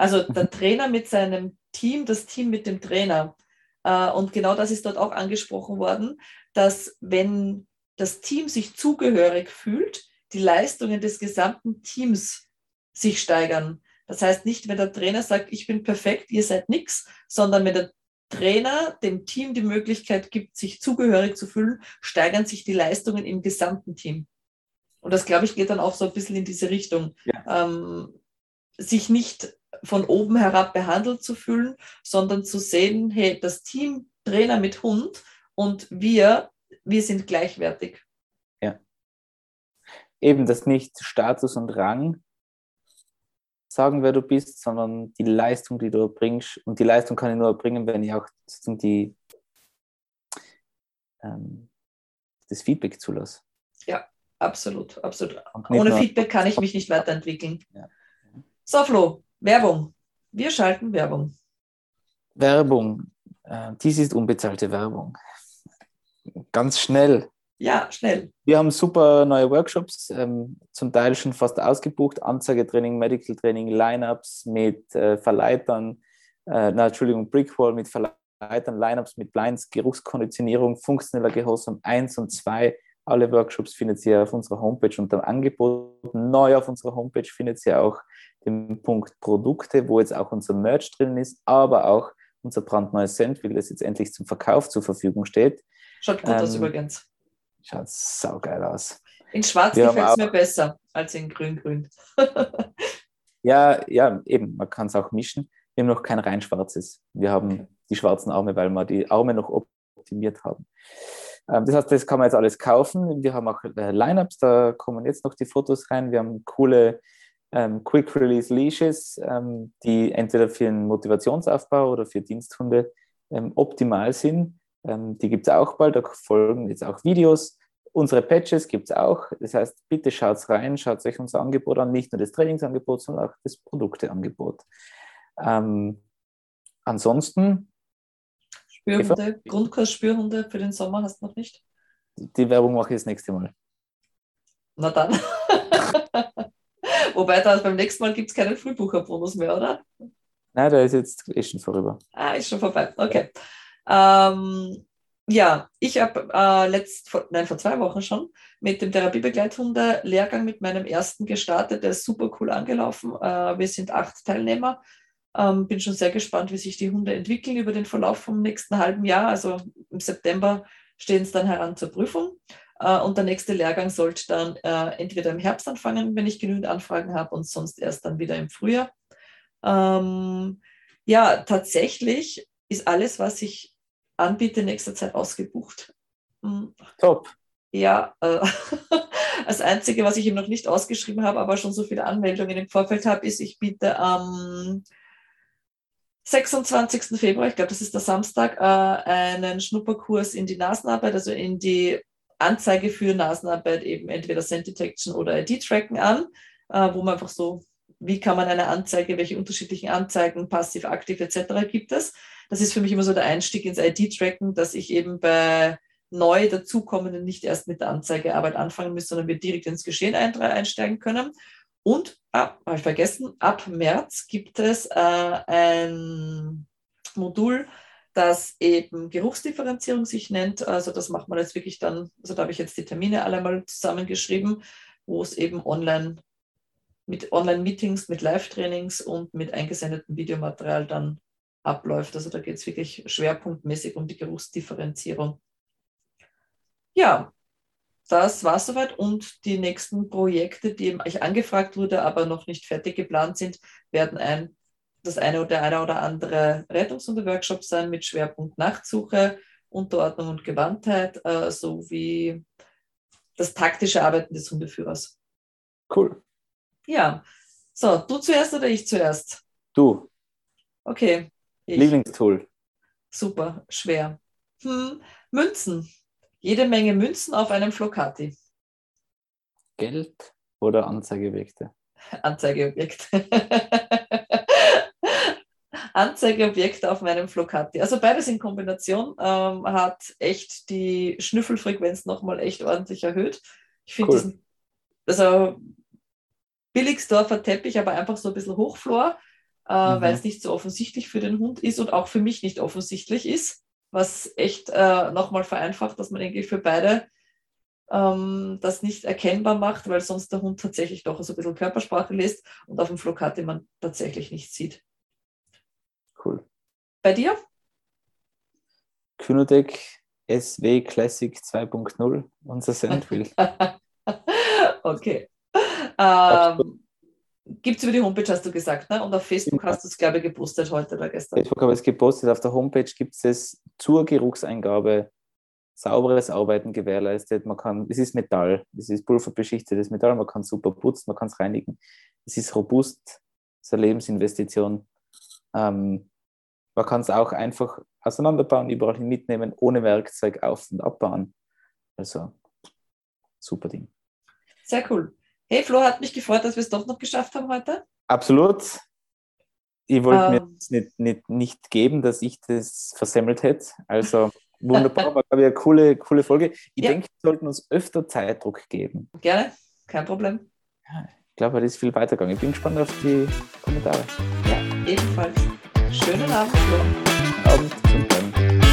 Also der. Trainer mit seinem Team, das Team mit dem Trainer. Äh, und genau das ist dort auch angesprochen worden, dass wenn das Team sich zugehörig fühlt, die Leistungen des gesamten Teams sich steigern. Das heißt nicht, wenn der Trainer sagt, ich bin perfekt, ihr seid nichts, sondern wenn der Trainer dem Team die Möglichkeit gibt, sich zugehörig zu fühlen, steigern sich die Leistungen im gesamten Team. Und das, glaube ich, geht dann auch so ein bisschen in diese Richtung. Ja. Ähm, sich nicht von oben herab behandelt zu fühlen, sondern zu sehen, hey, das Team Trainer mit Hund und wir, wir sind gleichwertig. Ja. Eben das nicht Status und Rang sagen, wer du bist, sondern die Leistung, die du erbringst. Und die Leistung kann ich nur erbringen, wenn ich auch die, ähm, das Feedback zulasse. Ja, absolut, absolut. Ohne Feedback kann ich mich nicht weiterentwickeln. Ja. So, Flo, Werbung. Wir schalten Werbung. Werbung. Äh, dies ist unbezahlte Werbung. Ganz schnell. Ja, schnell. Wir haben super neue Workshops, ähm, zum Teil schon fast ausgebucht. Anzeigetraining, Medical Training, Lineups mit äh, Verleitern, äh, na, Entschuldigung, Brickwall mit Verleitern, Lineups mit Blinds, Geruchskonditionierung, funktioneller Gehorsam 1 und 2. Alle Workshops findet ihr auf unserer Homepage unter dem Angebot. Neu auf unserer Homepage findet ihr auch den Punkt Produkte, wo jetzt auch unser Merch drin ist, aber auch unser brandneues Sandwich, das jetzt endlich zum Verkauf zur Verfügung steht. Schaut gut ähm, aus übrigens. Schaut saugeil aus. In Schwarz gefällt es mir besser als in Grün-Grün. <laughs> ja, ja, eben, man kann es auch mischen. Wir haben noch kein rein schwarzes. Wir haben die schwarzen Arme, weil wir die Arme noch optimiert haben. Ähm, das heißt, das kann man jetzt alles kaufen. Wir haben auch äh, Lineups, da kommen jetzt noch die Fotos rein. Wir haben coole ähm, Quick Release Leashes, ähm, die entweder für einen Motivationsaufbau oder für Diensthunde ähm, optimal sind. Ähm, die gibt es auch bald, da folgen jetzt auch Videos. Unsere Patches gibt es auch. Das heißt, bitte schaut rein, schaut euch unser Angebot an, nicht nur das Trainingsangebot, sondern auch das Produkteangebot. Ähm, ansonsten. Spürhunde, Grundkurs Spürhunde für den Sommer hast du noch nicht? Die Werbung mache ich das nächste Mal. Na dann. <laughs> Wobei da beim nächsten Mal gibt es keinen Frühbucherbonus mehr, oder? Nein, der ist jetzt ist schon vorüber. Ah, ist schon vorbei. Okay. Ähm, ja, ich habe äh, letzt, vor, nein, vor zwei Wochen schon mit dem Therapiebegleithunde-Lehrgang mit meinem ersten gestartet. Der ist super cool angelaufen. Äh, wir sind acht Teilnehmer. Ähm, bin schon sehr gespannt, wie sich die Hunde entwickeln über den Verlauf vom nächsten halben Jahr. Also im September stehen es dann heran zur Prüfung. Äh, und der nächste Lehrgang sollte dann äh, entweder im Herbst anfangen, wenn ich genügend Anfragen habe, und sonst erst dann wieder im Frühjahr. Ähm, ja, tatsächlich ist alles, was ich anbiete, in nächster Zeit ausgebucht. Mhm. Top. Ja, äh, <laughs> das Einzige, was ich eben noch nicht ausgeschrieben habe, aber schon so viele Anmeldungen im Vorfeld habe, ist, ich biete am 26. Februar, ich glaube, das ist der Samstag, äh, einen Schnupperkurs in die Nasenarbeit, also in die Anzeige für Nasenarbeit eben entweder Scent Detection oder ID-Tracken an, äh, wo man einfach so, wie kann man eine Anzeige, welche unterschiedlichen Anzeigen, passiv, aktiv etc. gibt es. Das ist für mich immer so der Einstieg ins ID-Tracken, dass ich eben bei neu dazukommenden nicht erst mit der Anzeigearbeit anfangen muss, sondern wir direkt ins Geschehen einsteigen können. Und, ah, habe ich vergessen, ab März gibt es äh, ein Modul, das eben Geruchsdifferenzierung sich nennt. Also das macht man jetzt wirklich dann, also da habe ich jetzt die Termine alle mal zusammengeschrieben, wo es eben online mit Online-Meetings, mit Live-Trainings und mit eingesendetem Videomaterial dann abläuft. Also da geht es wirklich schwerpunktmäßig um die Geruchsdifferenzierung. Ja, das war soweit und die nächsten Projekte, die ich angefragt wurde, aber noch nicht fertig geplant sind, werden ein das eine oder eine oder andere Rettungshunde-Workshop sein mit Schwerpunkt Nachtsuche Unterordnung und Gewandtheit äh, sowie das taktische Arbeiten des Hundeführers. Cool. Ja. So, du zuerst oder ich zuerst? Du. Okay. Ich. Lieblingstool. Super, schwer. Hm, Münzen. Jede Menge Münzen auf einem Flocati. Geld oder Anzeigeobjekte? <laughs> Anzeigeobjekte. <laughs> Anzeigeobjekte auf meinem Flocati. Also beides in Kombination ähm, hat echt die Schnüffelfrequenz nochmal echt ordentlich erhöht. Ich finde cool. diesen, also Billigsdorfer Teppich, aber einfach so ein bisschen Hochflor, äh, mhm. weil es nicht so offensichtlich für den Hund ist und auch für mich nicht offensichtlich ist, was echt äh, nochmal vereinfacht, dass man irgendwie für beide ähm, das nicht erkennbar macht, weil sonst der Hund tatsächlich doch so ein bisschen Körpersprache lässt und auf dem Flocati man tatsächlich nichts sieht. Cool. Bei dir? Kynodec SW Classic 2.0, unser Sandwheel. <laughs> okay. Ähm, Gibt es über die Homepage, hast du gesagt, ne? Und auf Facebook hast du es, glaube ich, gepostet heute oder gestern. Facebook habe ich es gepostet. Auf der Homepage gibt es es zur Geruchseingabe sauberes Arbeiten gewährleistet. Man kann, es ist Metall, es ist pulverbeschichtetes Metall, man kann super putzen, man kann es reinigen. Es ist robust, es ist eine Lebensinvestition. Ähm, man kann es auch einfach auseinanderbauen, überall hin mitnehmen, ohne Werkzeug auf- und abbauen. Also super Ding. Sehr cool. Hey Flo, hat mich gefreut, dass wir es doch noch geschafft haben heute. Absolut. Ich wollte ähm, mir das nicht, nicht, nicht geben, dass ich das versemmelt hätte. Also wunderbar, <laughs> war glaube ich eine coole, coole Folge. Ich ja. denke, wir sollten uns öfter Zeitdruck geben. Gerne, kein Problem. Ich glaube, das ist viel weitergegangen. Ich bin gespannt auf die Kommentare. Ja, ebenfalls. Schönen Abend. Abend und dann.